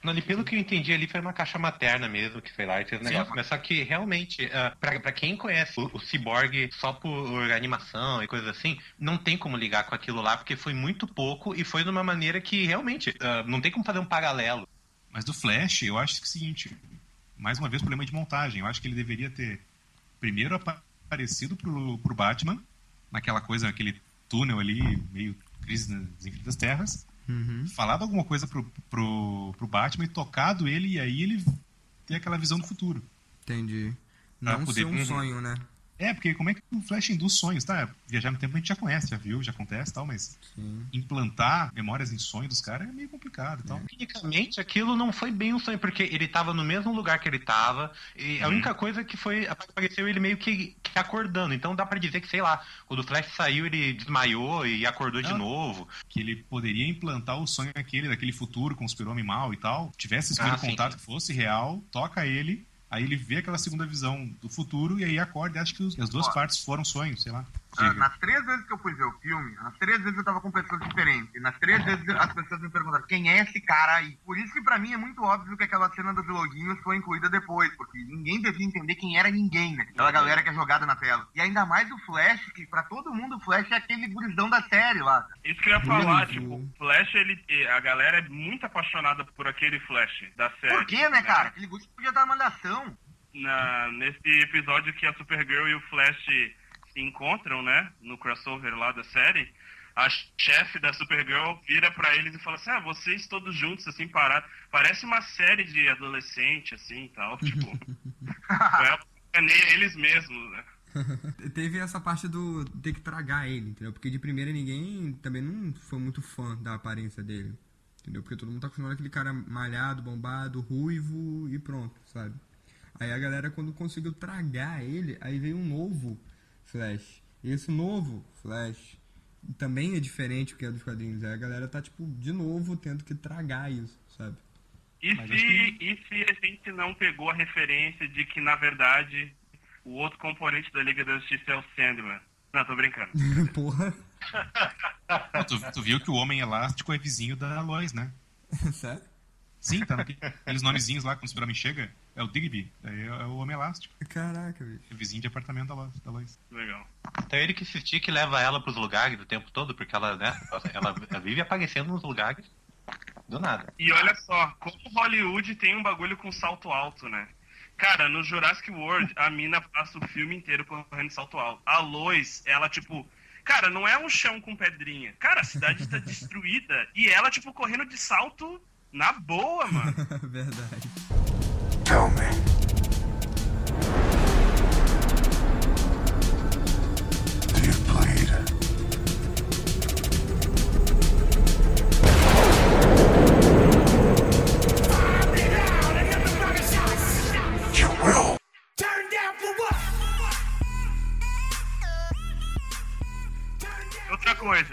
Não, ali, pelo que eu entendi ali, foi uma caixa materna mesmo, que foi lá e fez o negócio. Mas só que, realmente, ah, pra, pra quem conhece o, o Cyborg só por animação e coisas assim, não tem como ligar com aquilo lá, porque foi muito pouco e foi de uma maneira que, realmente, ah, não tem como fazer um paralelo. Mas do Flash, eu acho que é o seguinte, mais uma vez, problema de montagem. Eu acho que ele deveria ter primeiro apa- aparecido pro, pro Batman, naquela coisa, naquele túnel ali, meio crise nas infinitas terras, Uhum. falado alguma coisa pro, pro, pro Batman e tocado ele, e aí ele ter aquela visão do futuro. Entendi. Não ser um Uhum. sonho, né? É, porque como é que o Flash induz sonhos, tá? Viajar no tempo a gente já conhece, já viu, já acontece e tal, mas Sim. implantar memórias em sonho dos caras é meio complicado e tal. Tecnicamente, aquilo não foi bem um sonho, porque ele tava no mesmo lugar que ele tava, e a Uhum. única coisa que foi, apareceu ele meio que, que acordando. Então dá pra dizer que, sei lá, quando o Flash saiu, ele desmaiou e acordou de Não. novo. que ele poderia implantar o sonho aquele, daquele futuro com o super-homem mal e tal, tivesse esse Ah, contato que fosse real, toca ele, aí ele vê aquela segunda visão do futuro e aí acorda e acha que os- que as duas partes foram sonhos, sei lá. Ah, Diga. nas três vezes que eu fui ver o filme, nas três vezes eu tava com pessoas diferentes. E nas três vezes as pessoas me perguntaram quem é esse cara aí. Por isso que pra mim é muito óbvio que aquela cena dos loguinhos foi incluída depois, porque ninguém devia entender quem era ninguém, né? Aquela galera que é jogada na tela. E ainda mais o Flash, que pra todo mundo o Flash é aquele gurizão da série lá. cara. Isso que eu ia falar, Muito. tipo, o Flash, ele, a galera é muito apaixonada por aquele Flash da série. Por quê, né, cara? Aquele guri podia dar malhação. Na, nesse episódio que a Supergirl e o Flash se encontram, né, no crossover lá da série, a chefe da Supergirl vira pra eles e fala assim, ah, vocês todos juntos, assim, parados, parece uma série de adolescente, assim, e tal, tipo, [laughs] eles mesmos, né. [laughs] Teve essa parte do ter que tragar ele, entendeu? Porque de primeira ninguém também não foi muito fã da aparência dele. Entendeu? Porque todo mundo tá acostumado aquele cara malhado, bombado, ruivo e pronto, sabe? Aí a galera quando conseguiu tragar ele, aí veio um novo Flash. Esse novo Flash também é diferente do que é dos quadrinhos. Aí a galera tá, tipo, de novo tendo que tragar isso, sabe? E Mas se, que- e se a gente não pegou a referência de que, na verdade, o outro componente da Liga da Justiça é o Sandman? Não, tô brincando. [laughs] Porra. Pô, tu, tu viu que o Homem Elástico é vizinho da Lois, né? [laughs] Sério? Sim, tá naqueles nomezinhos lá, quando o super chega, é o Digby, é, é o Homem Elástico, Caraca, bicho. é vizinho de apartamento da Lois. Da Lois. Legal. Então ele que se estica e leva ela pros lugares o tempo todo, porque ela, né, ela, ela vive aparecendo nos lugares do nada. E olha só, como Hollywood tem um bagulho com salto alto, né? Cara, no Jurassic World, a mina passa o filme inteiro correndo de salto alto. A Lois, ela, tipo... Cara, não é um chão com pedrinha. Cara, a cidade tá [laughs] destruída. E ela, tipo, correndo de salto na boa, mano. [laughs] Verdade. Tell me.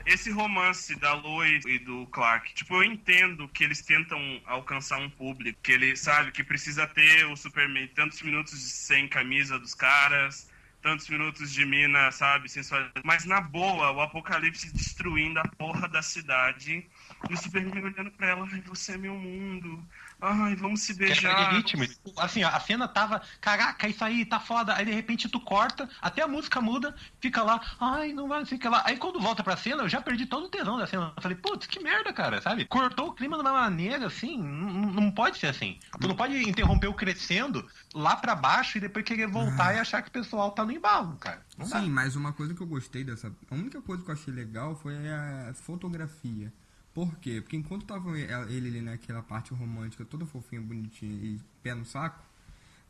Esse romance da Lois e do Clark, tipo, eu entendo que eles tentam alcançar um público, que ele sabe que precisa ter o Superman, tantos minutos sem camisa dos caras, tantos minutos de mina, sabe, sensualidade. Mas na boa, o Apocalipse destruindo a porra da cidade E o Superman olhando pra ela, você é meu mundo. Ai, vamos se Quebra beijar. de ritmo. Assim, ó, a cena tava, caraca, isso aí tá foda. Aí de repente tu corta, até a música muda, fica lá, ai, não vai, fica lá. Aí quando volta pra cena, eu já perdi todo o tesão da cena. Eu falei, putz, que merda, cara, sabe? Cortou o clima de uma maneira assim, não, não pode ser assim. Tu não pode interromper o crescendo lá pra baixo e depois querer voltar e achar que o pessoal tá no embalo, cara. Não dá. Sim, mas uma coisa que eu gostei dessa. A única coisa que eu achei legal foi a fotografia. Por quê? Porque enquanto tava ele ali naquela parte romântica, toda fofinha, bonitinha e pé no saco,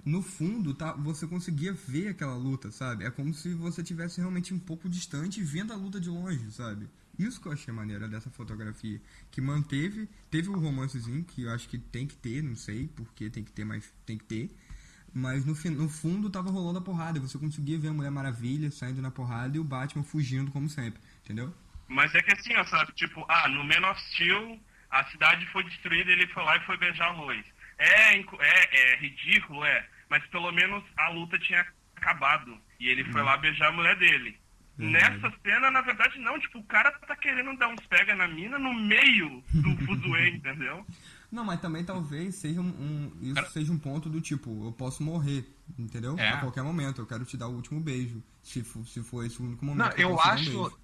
no fundo tá, você conseguia ver aquela luta, sabe? É como se você tivesse realmente um pouco distante vendo a luta de longe, sabe? Isso que eu achei maneira dessa fotografia. Que manteve, teve o romancezinho, que eu acho que tem que ter, não sei porque tem que ter, mas tem que ter. Mas no, no fundo tava rolando a porrada. Você conseguia ver a Mulher Maravilha saindo na porrada e o Batman fugindo como sempre, entendeu? Mas é que assim, ó, sabe? Tipo, ah, no Man of Steel, a cidade foi destruída ele foi lá e foi beijar a Lois. É, é, é ridículo, é. Mas pelo menos a luta tinha acabado. E ele foi lá beijar a mulher dele. Nessa cena, na verdade, não. Tipo, o cara tá querendo dar uns pega na mina no meio do [laughs] fuzuê, entendeu? Não, mas também talvez seja um, um- isso Cara- seja um ponto do tipo, eu posso morrer, entendeu? É. A qualquer momento, eu quero te dar o último beijo. Se for, se for esse o único momento. Não, que eu um acho. beijo.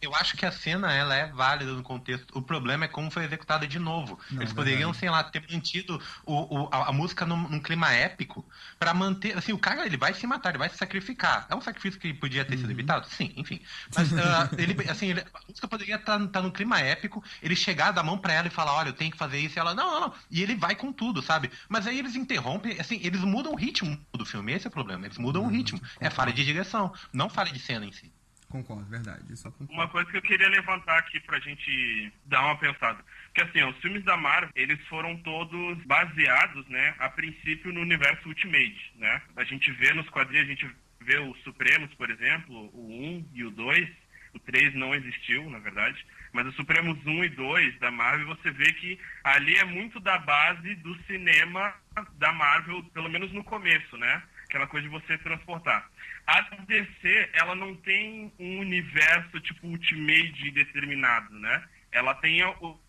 Eu acho que a cena ela é válida no contexto. O problema é como foi executada de novo. Não, Eles é poderiam, verdade. sei lá, ter mantido o, o- a, a música num, num clima épico pra manter. Assim, o cara ele vai se matar, ele vai se sacrificar. É um sacrifício que podia ter Uhum. sido evitado? Sim, enfim. Mas ah, [laughs] ele, assim, ele- a música poderia estar num clima épico, ele chegar, dar a mão pra ela e falar, olha, eu tenho que fazer isso, e ela, não, não, não. E ele vai com tudo, sabe? Mas aí eles interrompem, assim, eles mudam o ritmo do filme. Esse é o problema. Eles mudam Uhum. o ritmo. É falha de direção, não falha de cena em si. Concordo, verdade. Concordo. Uma coisa que eu queria levantar aqui pra gente dar uma pensada. Que assim, os filmes da Marvel, eles foram todos baseados, né, a princípio no universo Ultimate, né? A gente vê nos quadrinhos, a gente vê os Supremos, por exemplo, o 1 e o 2. O 3 não existiu, na verdade. Mas os Supremos 1 e 2 da Marvel, você vê que ali é muito da base do cinema da Marvel, pelo menos no começo, né? Aquela coisa de você transportar. A DC, ela não tem um universo tipo Ultimate determinado, né? Ela tem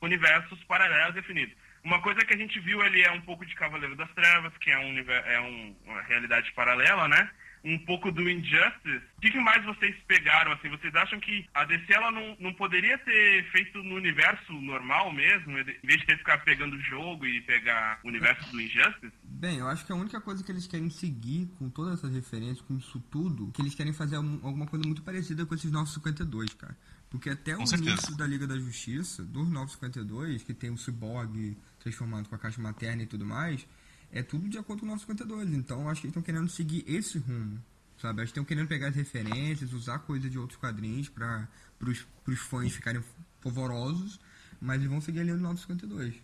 universos paralelos definidos. Uma coisa que a gente viu ali é um pouco de Cavaleiro das Trevas, que é, um, é um- uma realidade paralela, né? Um pouco do Injustice. O que, mais vocês pegaram, assim? Vocês acham que a DC, ela não, não poderia ter feito no universo normal mesmo, em vez de ter ficar pegando o jogo e pegar o universo do Injustice? Bem, eu acho que a única coisa que eles querem seguir com todas essas referências, com isso tudo, que eles querem fazer algum- alguma coisa muito parecida com esses 952, cara. Porque até Com o certeza. início da Liga da Justiça, dos 952, que tem o Cyborg transformado com a caixa materna e tudo mais, é tudo de acordo com o 952. Então acho que eles estão querendo seguir esse rumo, sabe? Eles estão querendo pegar as referências, usar coisa de outros quadrinhos para os fãs ficarem polvorosos, mas eles vão seguir ali no 952.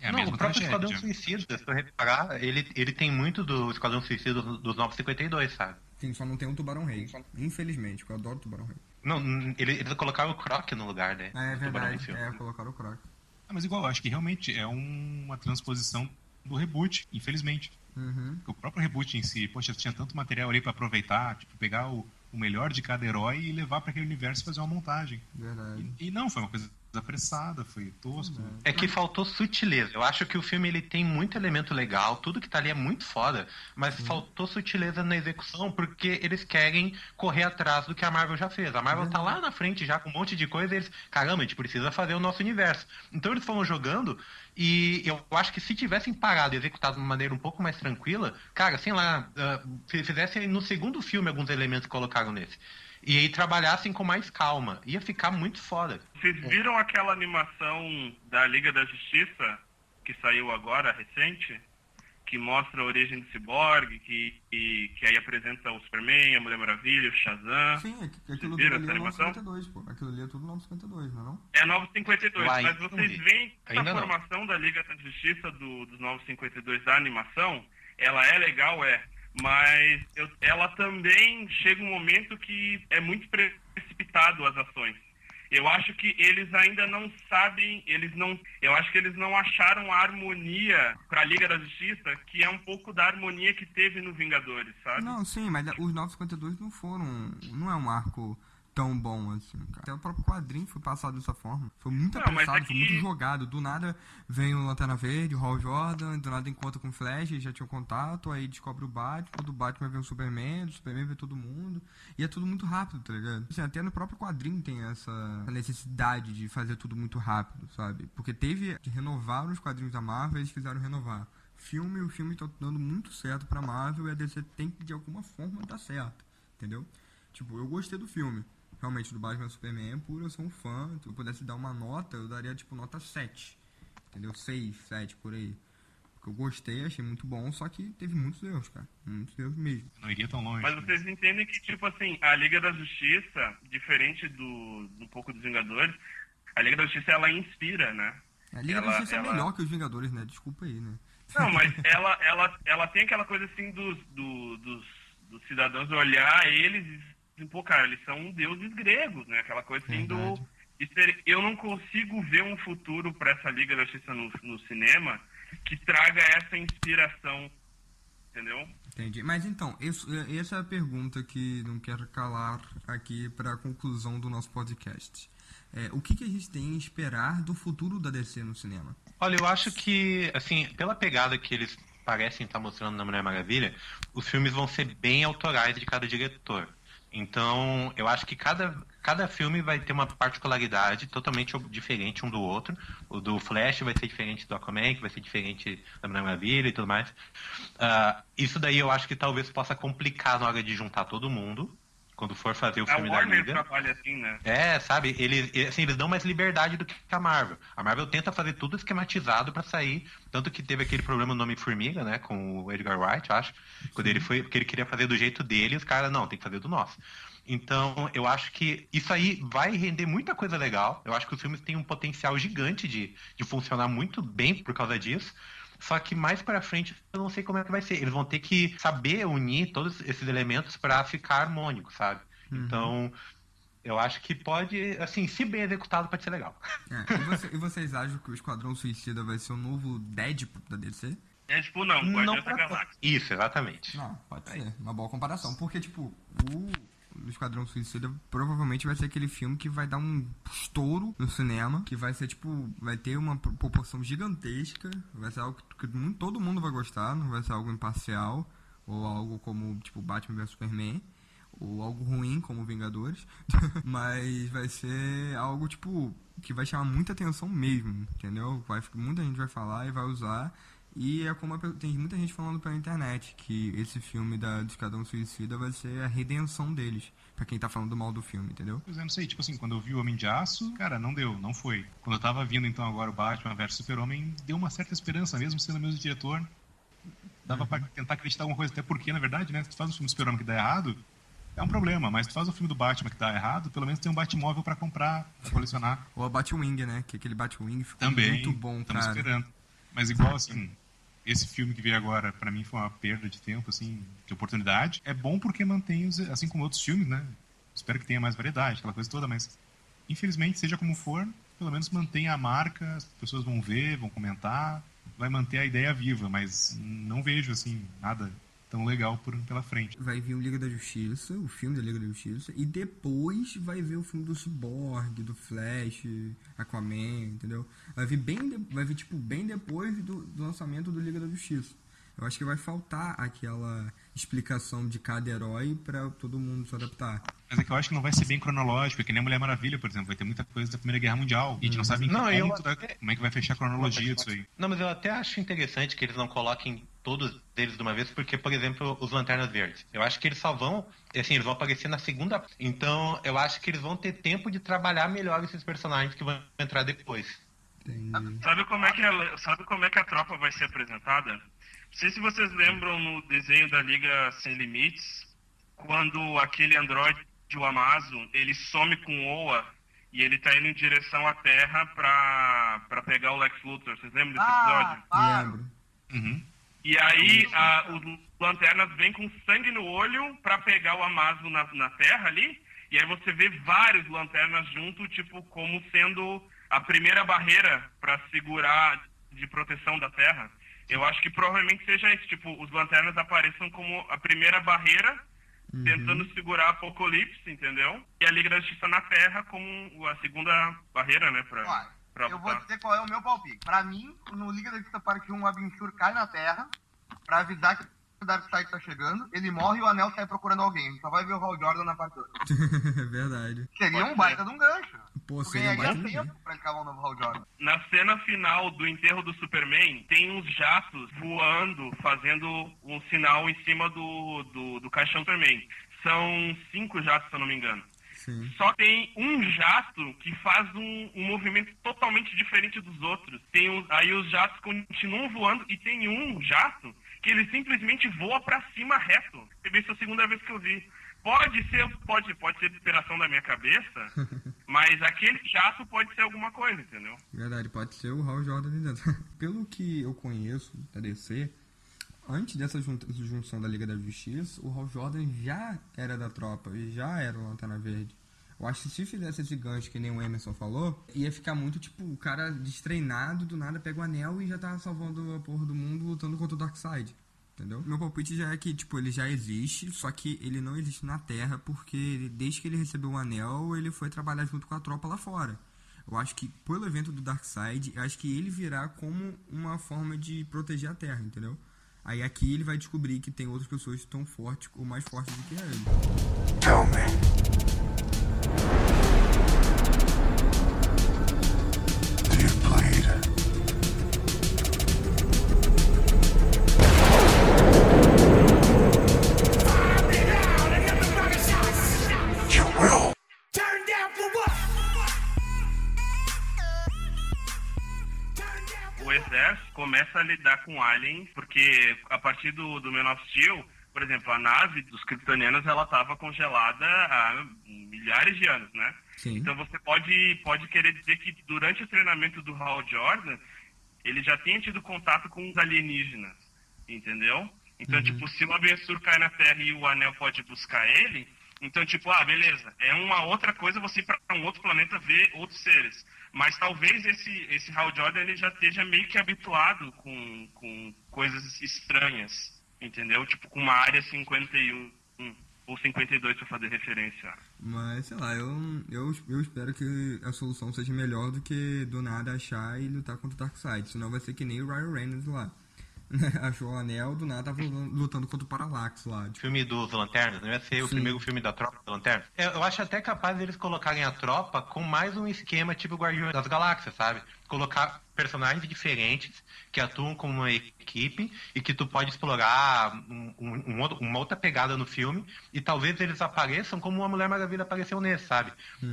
É a não, o próprio tragédia. Esquadrão Suicida, se eu reparar, ele, ele tem muito do Esquadrão Suicida dos dos 952, sabe? Sim, só não tem o Tubarão Rei. Infelizmente, porque eu adoro o Tubarão Rei. Não, n- ele, eles colocaram o Croc no lugar, né? Ah, é do Tubarão no verdade. É, colocaram o Croc. Ah, mas igual, eu acho que realmente é um- uma transposição do reboot, infelizmente. Uhum. O próprio reboot em si, poxa, tinha tanto material ali pra aproveitar, tipo, pegar o, o melhor de cada herói e levar pra aquele universo e fazer uma montagem. Verdade. E, e não, foi uma coisa apressada, foi tosco. É que faltou sutileza. Eu acho que o filme ele tem muito elemento legal, tudo que tá ali é muito foda, mas faltou sutileza na execução porque eles querem correr atrás do que a Marvel já fez. A Marvel tá lá na frente já com um monte de coisa e eles, caramba, a gente precisa fazer o nosso universo. Então eles foram jogando e eu acho que se tivessem parado e executado de uma maneira um pouco mais tranquila, cara, sei lá, ah, se fizessem no segundo filme alguns elementos que colocaram nesse. E aí trabalhassem com mais calma. Ia ficar muito foda. Vocês viram aquela animação da Liga da Justiça que saiu agora, recente? Que mostra a origem do Cyborg, que, que, que aí apresenta o Superman, a Mulher Maravilha, o Shazam. Sim, aqu- aquilo tudo ali essa é animação? 952, pô. Aquilo ali é tudo 952, não é não? É 952, Eu ainda mas não vocês veem que Ainda a não. formação da Liga da Justiça do, dos 952 da animação, ela é legal, é, mas eu- ela também chega um momento que é muito precipitado as ações. Eu acho que eles ainda não sabem, eles não, eu acho que eles não acharam a harmonia para a Liga da Justiça, que é um pouco da harmonia que teve no Vingadores, sabe? Não, sim, mas os 952 não foram. Não é um arco tão bom assim, cara. Até o próprio quadrinho foi passado dessa forma. Foi muito Não, apressado, é foi muito jogado. Do nada vem o Lanterna Verde, o Hal Jordan, do nada encontra com o Flash, já tinham contato, aí descobre o Batman, do Batman vem o Superman, do Superman vem todo mundo. E é tudo muito rápido, tá ligado? Assim, até no próprio quadrinho tem essa necessidade de fazer tudo muito rápido, sabe? Porque teve de renovar os quadrinhos da Marvel, eles fizeram renovar. Filme, o filme tá dando muito certo pra Marvel e a DC tem que de alguma forma dar certo, entendeu? Tipo, eu gostei do filme, realmente, do Batman Superman, por eu ser um fã. Se eu pudesse dar uma nota, eu daria tipo nota 7, entendeu? 6, 7 por aí. Porque eu gostei, achei muito bom, só que teve muitos erros, cara. Muitos erros mesmo. Não iria tão longe. Mas vocês entendem que, tipo assim, a Liga da Justiça, diferente do, do um pouco dos Vingadores, a Liga da Justiça, ela inspira, né? A Liga da Ela- Justiça é ela- melhor que os Vingadores, né? Desculpa aí, né? Não, mas [laughs] ela, ela, ela tem aquela coisa assim dos, do- dos, dos cidadãos olhar eles e pô, cara, eles são deuses gregos, né? Aquela coisa assim do. Verdade. de ser- Eu não consigo ver um futuro para essa Liga da Justiça no, no cinema que traga essa inspiração. Entendeu? Entendi. Mas então, isso- essa é a pergunta que não quero calar aqui para a conclusão do nosso podcast. É, o que, que a gente tem a esperar do futuro da DC no cinema? Olha, eu acho que, assim, pela pegada que eles parecem estar mostrando na Mulher Maravilha, os filmes vão ser bem autorais de cada diretor. Então, eu acho que cada, cada filme vai ter uma particularidade totalmente diferente um do outro. O do Flash vai ser diferente do Aquaman, que vai ser diferente da Mulher Maravilha e tudo mais. Ah, isso daí eu acho que talvez possa complicar na hora de juntar todo mundo, quando for fazer o A filme da Warner Liga. trabalha assim, né? É, sabe? Eles, assim, eles dão mais liberdade do que a Marvel. A Marvel tenta fazer tudo esquematizado pra sair. Tanto que teve aquele problema no Nome-Formiga, né? Com o Edgar Wright, eu acho. Quando ele foi. Porque ele queria fazer do jeito dele, os caras, não, tem que fazer do nosso. Então, eu acho que isso aí vai render muita coisa legal. Eu acho que os filmes têm um potencial gigante de, de funcionar muito bem por causa disso. Só que mais pra frente eu não sei como é que vai ser. Eles vão ter que saber unir todos esses elementos pra ficar harmônico, sabe? Então, eu acho que pode, assim, se bem executado, pode ser legal. [laughs] É, e, você- e vocês acham que o Esquadrão Suicida vai ser o novo Deadpool da DC? É tipo, não, Não Guardiões da pra Galáxia. Isso, exatamente. Não, pode ser. Uma boa comparação. Porque, tipo, o o Esquadrão Suicida provavelmente vai ser aquele filme que vai dar um estouro no cinema. Que vai ser, tipo, vai ter uma pro- proporção gigantesca. Vai ser algo que todo mundo vai gostar. Não vai ser algo imparcial. Ou algo como, tipo, Batman vs Superman. Ou algo ruim como Vingadores. [laughs] Mas vai ser algo, tipo, que vai chamar muita atenção mesmo. Entendeu? Vai, muita gente vai falar e vai usar. E é como tem muita gente falando pela internet que esse filme da do Esquadrão Suicida vai ser a redenção deles. Pra quem tá falando mal do filme, entendeu? Pois é, não sei, tipo assim, quando eu vi o Homem de Aço, cara, não deu, não foi. Quando eu tava vindo então agora o Batman vs Super-Homem, deu uma certa esperança, mesmo sendo o mesmo diretor. Dava pra tentar acreditar alguma coisa, até porque, na verdade, né, se tu faz um filme do Super-Homem que dá errado, é um problema, mas se tu faz um filme do Batman que dá errado, pelo menos tem um Batmóvel pra comprar, pra colecionar. Ou a Batwing, né? Que aquele Batwing ficou Também, muito bom, estamos cara. esperando. Mas igual, assim, esse filme que veio agora, pra mim foi uma perda de tempo, assim, de oportunidade. É bom porque mantém, os, assim como outros filmes, né? Espero que tenha mais variedade, aquela coisa toda, mas infelizmente, seja como for, pelo menos mantenha a marca, as pessoas vão ver, vão comentar, vai manter a ideia viva, mas não vejo, assim, nada tão legal por, pela frente. Vai vir o Liga da Justiça, o filme da Liga da Justiça, e depois vai ver o filme do Cyborg, do Flash, Aquaman, entendeu? Vai vir bem, de- vai vir tipo bem depois do, do lançamento do Liga da Justiça. Eu acho que vai faltar aquela explicação de cada herói pra todo mundo se adaptar. Mas é que eu acho que não vai ser bem cronológico, é que nem a Mulher Maravilha, por exemplo, vai ter muita coisa da Primeira Guerra Mundial, e a gente não sabe em que Não, eu ponto da- até- como é que vai fechar a cronologia disso aí. Não, mas eu até acho interessante que eles não coloquem todos eles de uma vez, porque, por exemplo, os Lanternas Verdes. Eu acho que eles só vão, assim, eles vão aparecer na segunda. Então, eu acho que eles vão ter tempo de trabalhar melhor esses personagens que vão entrar depois. Entendi. Sabe como é que a, sabe como é que a tropa vai ser apresentada? Não sei se vocês lembram no desenho da Liga Sem Limites, quando aquele androide, o Amazo, ele some com o Oa e ele tá indo em direção à Terra pra, pra pegar o Lex Luthor. Vocês lembram desse episódio? Ah, claro. Lembro. Uhum. E aí a, os lanternas vêm com sangue no olho pra pegar o Amazo na, na terra ali. E aí você vê vários lanternas junto, tipo, como sendo a primeira barreira pra segurar de proteção da terra. Eu acho que provavelmente seja isso, tipo, os lanternas apareçam como a primeira barreira Uhum. tentando segurar a Apocalipse, entendeu? E a Liga da Justiça na Terra como a segunda barreira, né, pra, pra eu vou lutar. dizer qual é o meu palpite. Pra mim, no Liga da Justiça Parte 1, o Abinshur cai na Terra pra avisar que o Darkseid tá chegando, ele morre e o Anel sai procurando alguém. Só vai ver o Hal Jordan na parte 2. [laughs] É verdade. Seria Pode um baita de um gancho. Pô, seria um baita tempo pra ele cavar um novo Hal Jordan. Na cena final do enterro do Superman, tem uns jatos voando, fazendo um sinal em cima do, do, do caixão Superman. São cinco jatos, se eu não me engano. Sim. Só tem um jato que faz um, um movimento totalmente diferente dos outros. Tem um- aí os jatos continuam voando e tem um jato que ele simplesmente voa pra cima reto. Essa é a segunda vez que eu vi. Pode ser, pode, pode ser inspiração da minha cabeça, [laughs] mas aquele jato pode ser alguma coisa, entendeu? Verdade, pode ser o Hal Jordan dentro. [laughs] Pelo que eu conheço da DC, antes dessa jun- junção da Liga da Justiça, o Hal Jordan já era da tropa e já era o Lanterna Verde. Eu acho que se fizesse esse gancho que nem o Emerson falou, ia ficar muito tipo o cara destreinado, do nada pega o anel e já tá salvando a porra do mundo lutando contra o Darkseid. Entendeu? Meu palpite já é que, tipo, ele já existe, só que ele não existe na Terra, porque desde que ele recebeu o anel, ele foi trabalhar junto com a tropa lá fora. Eu acho que pelo evento do Darkseid, eu acho que ele virá como uma forma de proteger a Terra, entendeu? Aí aqui ele vai descobrir que tem outras pessoas tão fortes ou mais fortes do que ele. Tell me. Começa a lidar com aliens, porque a partir do, do Man of Steel, por exemplo, a nave dos kryptonianos ela estava congelada há milhares de anos, né? Sim. Então você pode, pode querer dizer que durante o treinamento do Hal Jordan, ele já tinha tido contato com os alienígenas, entendeu? Então, tipo, se o Abensur cai na Terra e o Anel pode buscar ele, então, tipo, ah, beleza, é uma outra coisa você ir para um outro planeta ver outros seres. Mas talvez esse, esse Hal Jordan ele já esteja meio que habituado com, com coisas estranhas, entendeu? Tipo, com uma área 51 ou 52 para fazer referência. Mas, sei lá, eu, eu, eu espero que a solução seja melhor do que do nada achar e lutar contra o Darkseid. Senão vai ser que nem o Ryan Reynolds lá. [laughs] Achou o anel, do nada tava lutando contra o Parallax lá. Tipo, filme dos Lanternas, não ia ser o Sim. primeiro filme da tropa do Lanterna. Eu, eu acho até capaz deles colocarem a tropa com mais um esquema tipo Guardiões das Galáxias, sabe? Colocar personagens diferentes que atuam como uma equipe e que tu pode explorar um- um- um uma outra pegada no filme e talvez eles apareçam como uma Mulher Maravilha apareceu nesse, sabe?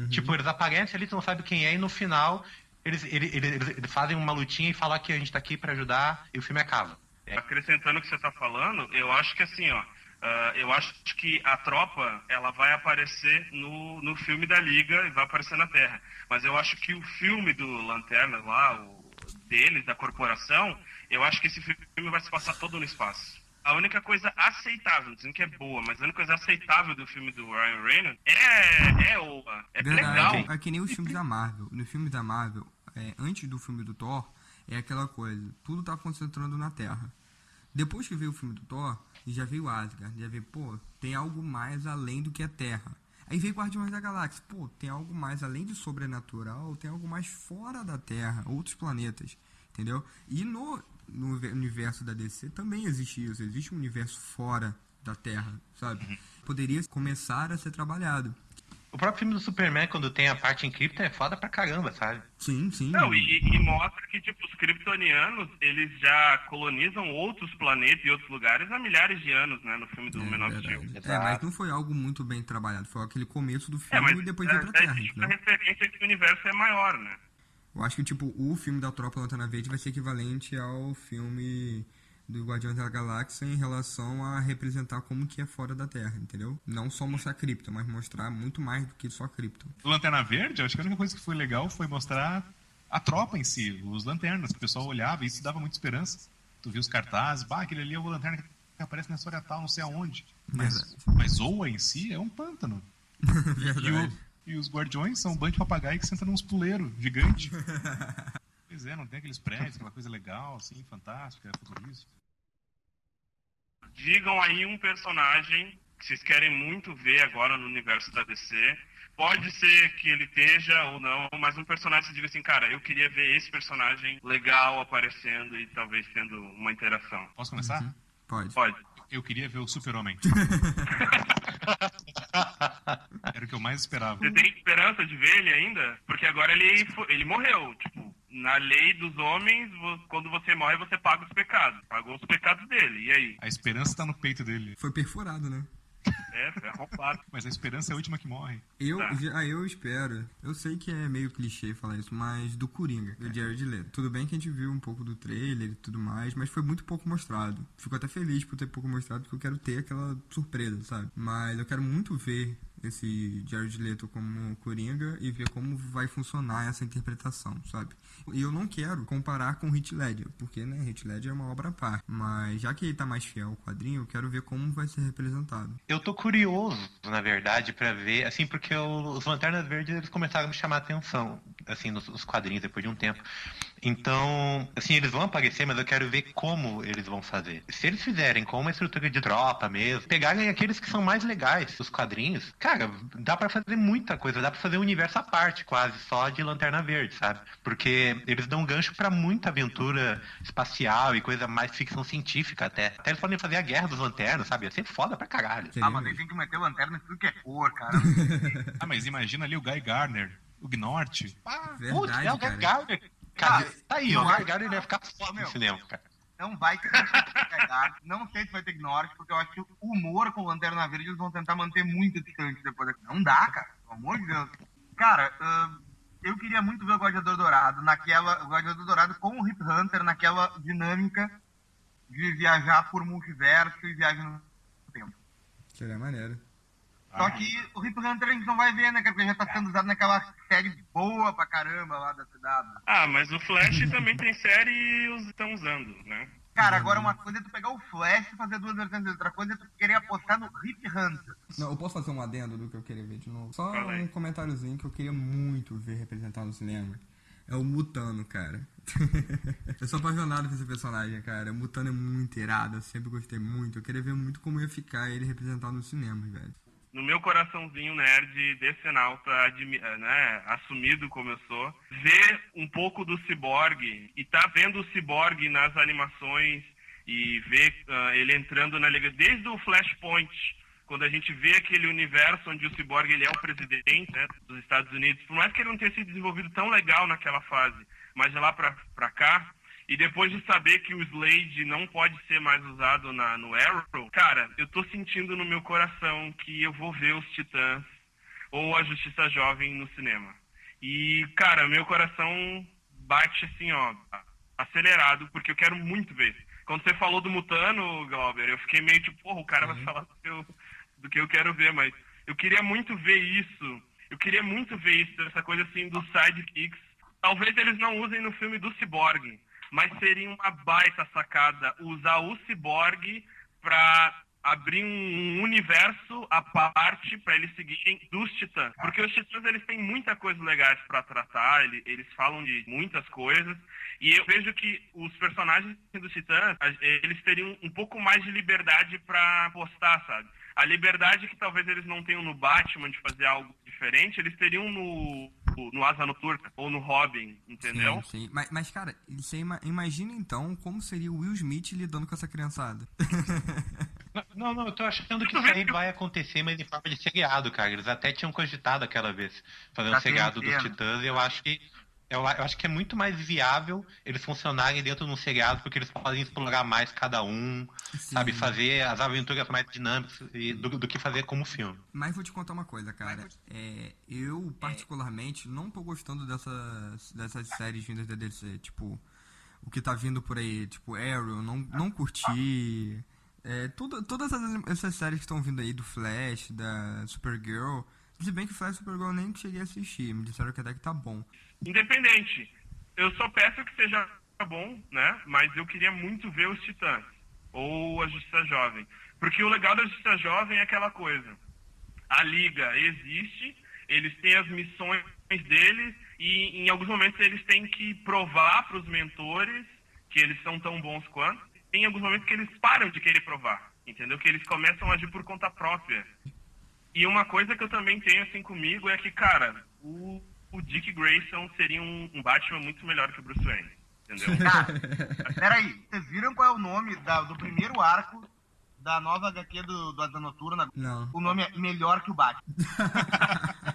Tipo, eles aparecem ali, tu não sabe quem é e no final eles, eles, eles- eles fazem uma lutinha e falam que a gente tá aqui pra ajudar e o filme acaba. Acrescentando o que você está falando, eu acho que assim, ó, ah, eu acho que a tropa ela vai aparecer no, no filme da Liga e vai aparecer na Terra. Mas eu acho que o filme do Lanterna lá, o deles, da corporação, eu acho que esse filme vai se passar todo no espaço. A única coisa aceitável, não dizendo que é boa, mas a única coisa aceitável do filme do Ryan Reynolds é, é oa. É legal. Verdade, é que nem os filmes da Marvel. No filme da Marvel, é, antes do filme do Thor, é aquela coisa, tudo tá concentrando na Terra. Depois que veio o filme do Thor, já veio Asgard, já veio, pô, tem algo mais além do que a Terra. Aí veio Guardiões da Galáxia, pô, tem algo mais além de sobrenatural, tem algo mais fora da Terra, outros planetas, entendeu? E no, no ve- universo da DC também existe isso, existe um universo fora da Terra, sabe? Poderia começar a ser trabalhado. O próprio filme do Superman, quando tem a parte em cripto, é foda pra caramba, sabe? Sim, sim. Não, e, e mostra que, tipo, os kryptonianos, eles já colonizam outros planetas e outros lugares há milhares de anos, né, no filme do É, Man of Steel. É, mas não foi algo muito bem trabalhado. Foi aquele começo do É, filme mas e depois veio é, pra é, Terra, tipo, a entendeu? referência que o universo é maior, né? Eu acho que, tipo, o filme da Tropa Lanterna Verde vai ser equivalente ao filme do Guardiões da Galáxia em relação a representar como que é fora da Terra, entendeu? Não só mostrar cripto, mas mostrar muito mais do que só cripto. Lanterna Verde, acho que a única coisa que foi legal foi mostrar a tropa em si, os lanternas, que o pessoal olhava e isso dava muita esperança. Tu viu os cartazes, bah, aquele ali é o lanterna que aparece na história tal, não sei aonde. Mas, mas Oa em si é um pântano. [laughs] E, o- e os guardiões são um bando de papagaio que senta nos puleiros, gigante. [laughs] pois é, não tem aqueles prédios, aquela coisa legal, assim, fantástica, futurista. Digam aí um personagem que vocês querem muito ver agora no universo da DC. Pode ser que ele esteja ou não, mas um personagem que diga assim, cara, eu queria ver esse personagem legal aparecendo e talvez tendo uma interação. Posso começar? Pode. Pode. Eu queria ver o Super-Homem. [laughs] Era o que eu mais esperava. Você tem esperança de ver ele ainda? Porque agora ele, ele morreu. Tipo, na lei dos homens, quando você morre, você paga os pecados. Pagou os pecados dele. E aí? A esperança tá no peito dele. Foi perfurado, né? É, foi arrombado. [laughs] Mas a esperança é a última que morre. Eu, Tá. já- ah, eu espero. Eu sei que é meio clichê falar isso, mas do Coringa, do Jared Leto. Tudo bem que a gente viu um pouco do trailer e tudo mais, mas foi muito pouco mostrado. Fico até feliz por ter pouco mostrado, porque eu quero ter aquela surpresa, sabe? Mas eu quero muito ver esse Jared Leto como Coringa e ver como vai funcionar essa interpretação, sabe? E eu não quero comparar com Heath Ledger, porque, né, Heath Ledger é uma obra à parte. Mas já que ele tá mais fiel ao quadrinho, eu quero ver como vai ser representado. Eu tô curioso, na verdade, pra ver, assim, porque os Lanternas Verdes eles começaram a me chamar a atenção, assim, nos, nos quadrinhos depois de um tempo. Então, assim, eles vão aparecer, mas eu quero ver como eles vão fazer. Se eles fizerem com uma estrutura de tropa mesmo, pegarem aqueles que são mais legais dos quadrinhos, cara, dá pra fazer muita coisa, dá pra fazer um universo à parte, quase, só de Lanterna Verde, sabe? Porque eles dão gancho pra muita aventura espacial e coisa mais ficção científica até. Até eles podem fazer a Guerra dos Lanternas, sabe? Ia ser foda pra caralho. Ah, mas aí tem que meter lanterna em tudo que é cor, cara. [laughs] Ah, mas imagina ali o Guy Garner, o Gnort. Ah, Verdade, putz, é o. Guy Gardner. Cara, tá aí, o vai- Guy Gardner vai ficar foda no cinema, cara. Não vai ter que pegar. Não sei se vai ter Gnort, porque eu acho que o humor com Lanterna Verde eles vão tentar manter muito distante depois daqui. Não dá, cara. Pelo amor de Deus. Cara, ahn, eu queria muito ver o Gladiador Dourado naquela. O Gladiador Dourado com o Rip Hunter naquela dinâmica de viajar por multiverso e viagem no tempo. Seria maneiro. Só que o Rip Hunter a gente não vai ver, né? Porque já tá sendo usado naquela série boa pra caramba lá da cidade. Ah, mas o Flash também tem série e os estão usando, né? Cara, agora uma coisa é tu pegar o Flash e fazer duas versões, outra coisa é tu querer apostar no Rip Hunter. Não, eu posso fazer um adendo do que eu queria ver de novo? Só Fala aí. um comentáriozinho que eu queria muito ver representado no cinema. É o Mutano, cara. [laughs] eu sou apaixonado por esse personagem, cara. O Mutano é muito irado, eu sempre gostei muito. Eu queria ver muito como ia ficar ele representado no cinema, velho. No meu coraçãozinho nerd, decenalta, eh, né, assumido como eu sou, ver um pouco do Cyborg e tá vendo o Cyborg nas animações e ver ah, ele entrando na liga desde o Flashpoint, quando a gente vê aquele universo onde o Cyborg ele é o presidente né, dos Estados Unidos, por mais que ele não tenha sido desenvolvido tão legal naquela fase, mas de lá pra cá, e depois de saber que o Slade não pode ser mais usado na, no Arrow, cara, eu tô sentindo no meu coração que eu vou ver os Titãs ou a Justiça Jovem no cinema. E, cara, meu coração bate assim, ó, acelerado, porque eu quero muito ver. Quando você falou do Mutano, Glauber, eu fiquei meio tipo, porra, o cara vai falar do que, eu, do que eu quero ver, mas eu queria muito ver isso. Eu queria muito ver isso, essa coisa assim dos sidekicks. Talvez eles não usem no filme do Cyborg, mas seria uma baita sacada usar o Cyborg pra abrir um universo à parte para eles seguirem dos Titãs. Porque os Titãs eles têm muita coisa legais para tratar, ele- eles falam de muitas coisas. E eu vejo que os personagens dos Titãs, eles teriam um pouco mais de liberdade para postar, sabe? A liberdade que talvez eles não tenham no Batman de fazer algo diferente, eles teriam no, no Asa Noturna ou no Robin, entendeu? Sim, sim. Mas, mas, cara, você ima- imagina então como seria o Will Smith lidando com essa criançada. [laughs] Não, não, eu tô achando que isso aí vai acontecer, mas em forma de seriado, cara. Eles até tinham cogitado aquela vez fazer um Tá seriado dos. Titãs e eu acho que. Eu, acho que é muito mais viável eles funcionarem dentro de um seriado, porque eles podem explorar mais cada um, sabe? Fazer as aventuras mais dinâmicas e- do, do que fazer como filme. Mas vou te contar uma coisa, cara. É, eu, particularmente, não tô gostando dessas, dessas séries vindas da DC. Tipo, o que tá vindo por aí, tipo, Arrow, não, não curti. É, tudo, todas essas, essas séries que estão vindo aí do Flash, da Supergirl. Se bem que Flash e Supergirl eu nem cheguei a assistir. Me disseram que até que tá bom. Independente. Eu só peço que seja bom, né? Mas eu queria muito ver os Titãs. Ou a Justiça Jovem. Porque o legal da Justiça Jovem é aquela coisa. A Liga existe, eles têm as missões deles e em alguns momentos eles têm que provar para os mentores que eles são tão bons quanto. Tem alguns momentos que eles param de querer provar. Entendeu? Que eles começam a agir por conta própria. E uma coisa que eu também tenho assim comigo é que, cara, o, o Dick Grayson seria um, um Batman muito melhor que o Bruce Wayne. Entendeu? [laughs] Cara, peraí, vocês viram qual é o nome da- do primeiro arco da nova HQ do, do Asa Noturna? Não, O nome é Melhor que o Batman. [laughs]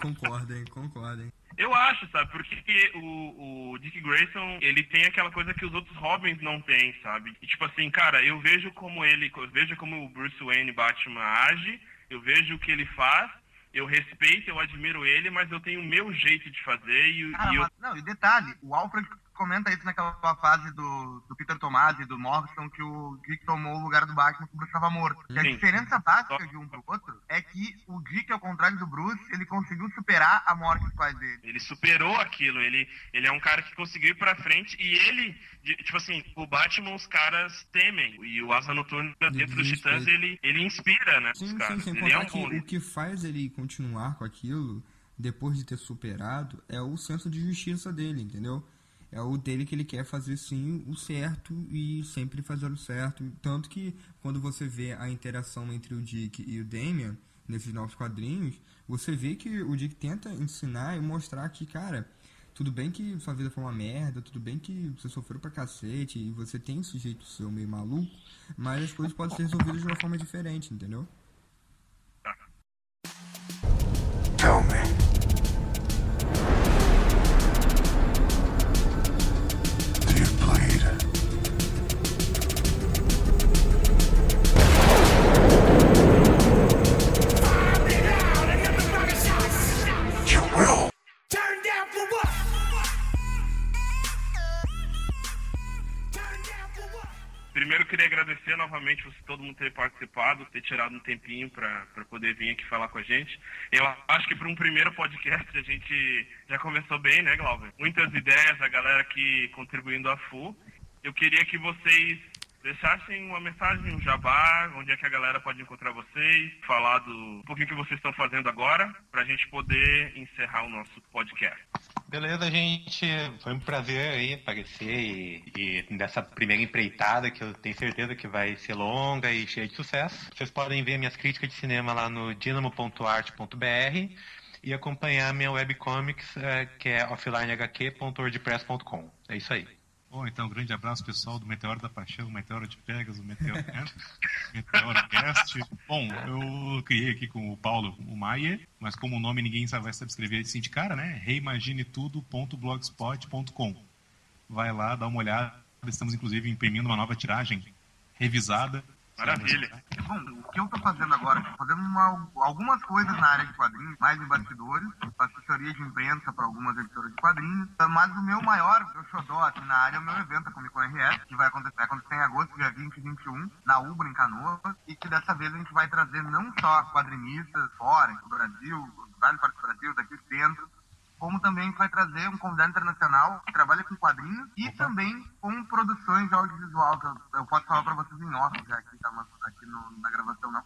Concordem, concordem. Eu acho, sabe? Porque o, o Dick Grayson, ele tem aquela coisa que os outros Robins não têm, sabe? E, tipo assim, cara, eu vejo como ele, eu vejo como o Bruce Wayne Batman age, eu vejo o que ele faz, eu respeito, eu admiro ele, mas eu tenho o meu jeito de fazer e, Cara, e eu mas, não, e detalhe, o Alfred comenta isso naquela fase do, do Peter Tomasi e do Morrison, que o Dick tomou o lugar do Batman que o Bruce estava morto. E a Sim. diferença básica de um pro outro é que o Dick, ao contrário do Bruce, ele conseguiu superar a morte dos pais dele. Ele superou aquilo, ele, ele é um cara que conseguiu ir pra frente e ele, tipo assim, o Batman os caras temem. E o Asa Noturna dentro dos Titãs, ele, ele inspira, né? Sim, os sim, caras. sem ele é um que bom o que faz ele continuar com aquilo, depois de ter superado, é o senso de justiça dele, entendeu? É o dele que ele quer fazer sim o certo e sempre fazer o certo. Tanto que quando você vê a interação entre o Dick e o Damian nesses novos quadrinhos, você vê que o Dick tenta ensinar e mostrar que, cara, tudo bem que sua vida foi uma merda, tudo bem que você sofreu pra cacete e você tem esse jeito seu meio maluco, mas as coisas podem ser resolvidas de uma forma diferente, entendeu? Tell me. Todo mundo ter participado, ter tirado um tempinho para poder vir aqui falar com a gente. Eu acho que para um primeiro podcast a gente já começou bem, né, Glauber? Muitas ideias, a galera aqui contribuindo a full. Eu queria que vocês deixassem uma mensagem, um jabá, onde é que a galera pode encontrar vocês, falar do um pouquinho que vocês estão fazendo agora, para a gente poder encerrar o nosso podcast. Beleza, gente. Foi um prazer aí aparecer e, e nessa primeira empreitada que eu tenho certeza que vai ser longa e cheia de sucesso. Vocês podem ver minhas críticas de cinema lá no dinamo.art.br e acompanhar minha webcomics eh, que é offlinehq.wordpress.com. É isso aí. Bom, então, um grande abraço pessoal do Meteoro da Paixão, Meteoro de Pegas, o Meteoro, né? [laughs] Meteoro Cast. Bom, eu criei aqui com o Paulo o Maier, mas como o nome ninguém vai saber escrever assim de cara, né? reimaginetudo.blogspot.com. Vai lá, dá uma olhada. Estamos, inclusive, imprimindo uma nova tiragem revisada. Maravilha. Bom, o que eu tô fazendo agora? Fazendo uma- algumas coisas na área de quadrinhos, mais em bastidores, assessoria de imprensa para algumas editoras de quadrinhos, mas o meu maior, meu xodó assim, na área é o meu evento, a Comic Con RS, que vai acontecer, vai acontecer em agosto, dia 20 e 21, na Ubra, em Canoas, e que dessa vez a gente vai trazer não só quadrinistas fora, do Brasil, vários partes do Brasil, daqui dentro, como também a gente vai trazer um convidado internacional que trabalha com quadrinhos e também com produções de audiovisual, que eu, eu posso falar para vocês em off já aqui, tá, aqui no- na gravação não.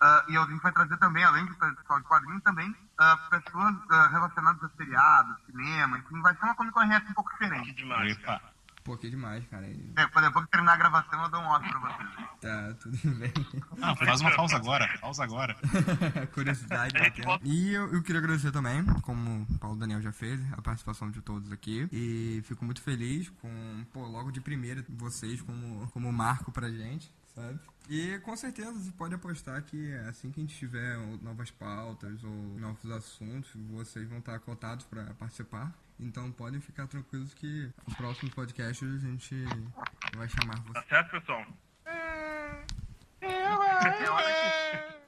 Ah, e a gente vai trazer também, além de pessoal de quadrinhos, também ah, pessoas ah, relacionadas a seriados, cinema, enfim, vai ser uma Comic Con RS um pouco Que diferente. demais, cara. Pô, que demais, cara. Pra depois que terminar a gravação eu dou um off pra vocês. Tá, tudo [laughs] bem. Ah, faz uma pausa agora, pausa agora. [laughs] Curiosidade. [laughs] E eu, eu queria agradecer também, como o Paulo Daniel já fez, a participação de todos aqui. E fico muito feliz com, pô, logo de primeira, vocês como, como marco pra gente, sabe? E com certeza você pode apostar que assim que a gente tiver novas pautas ou novos assuntos, vocês vão estar cotados pra participar. Então podem ficar tranquilos que no próximo podcast a gente vai chamar vocês. Tá certo, pessoal? É hora que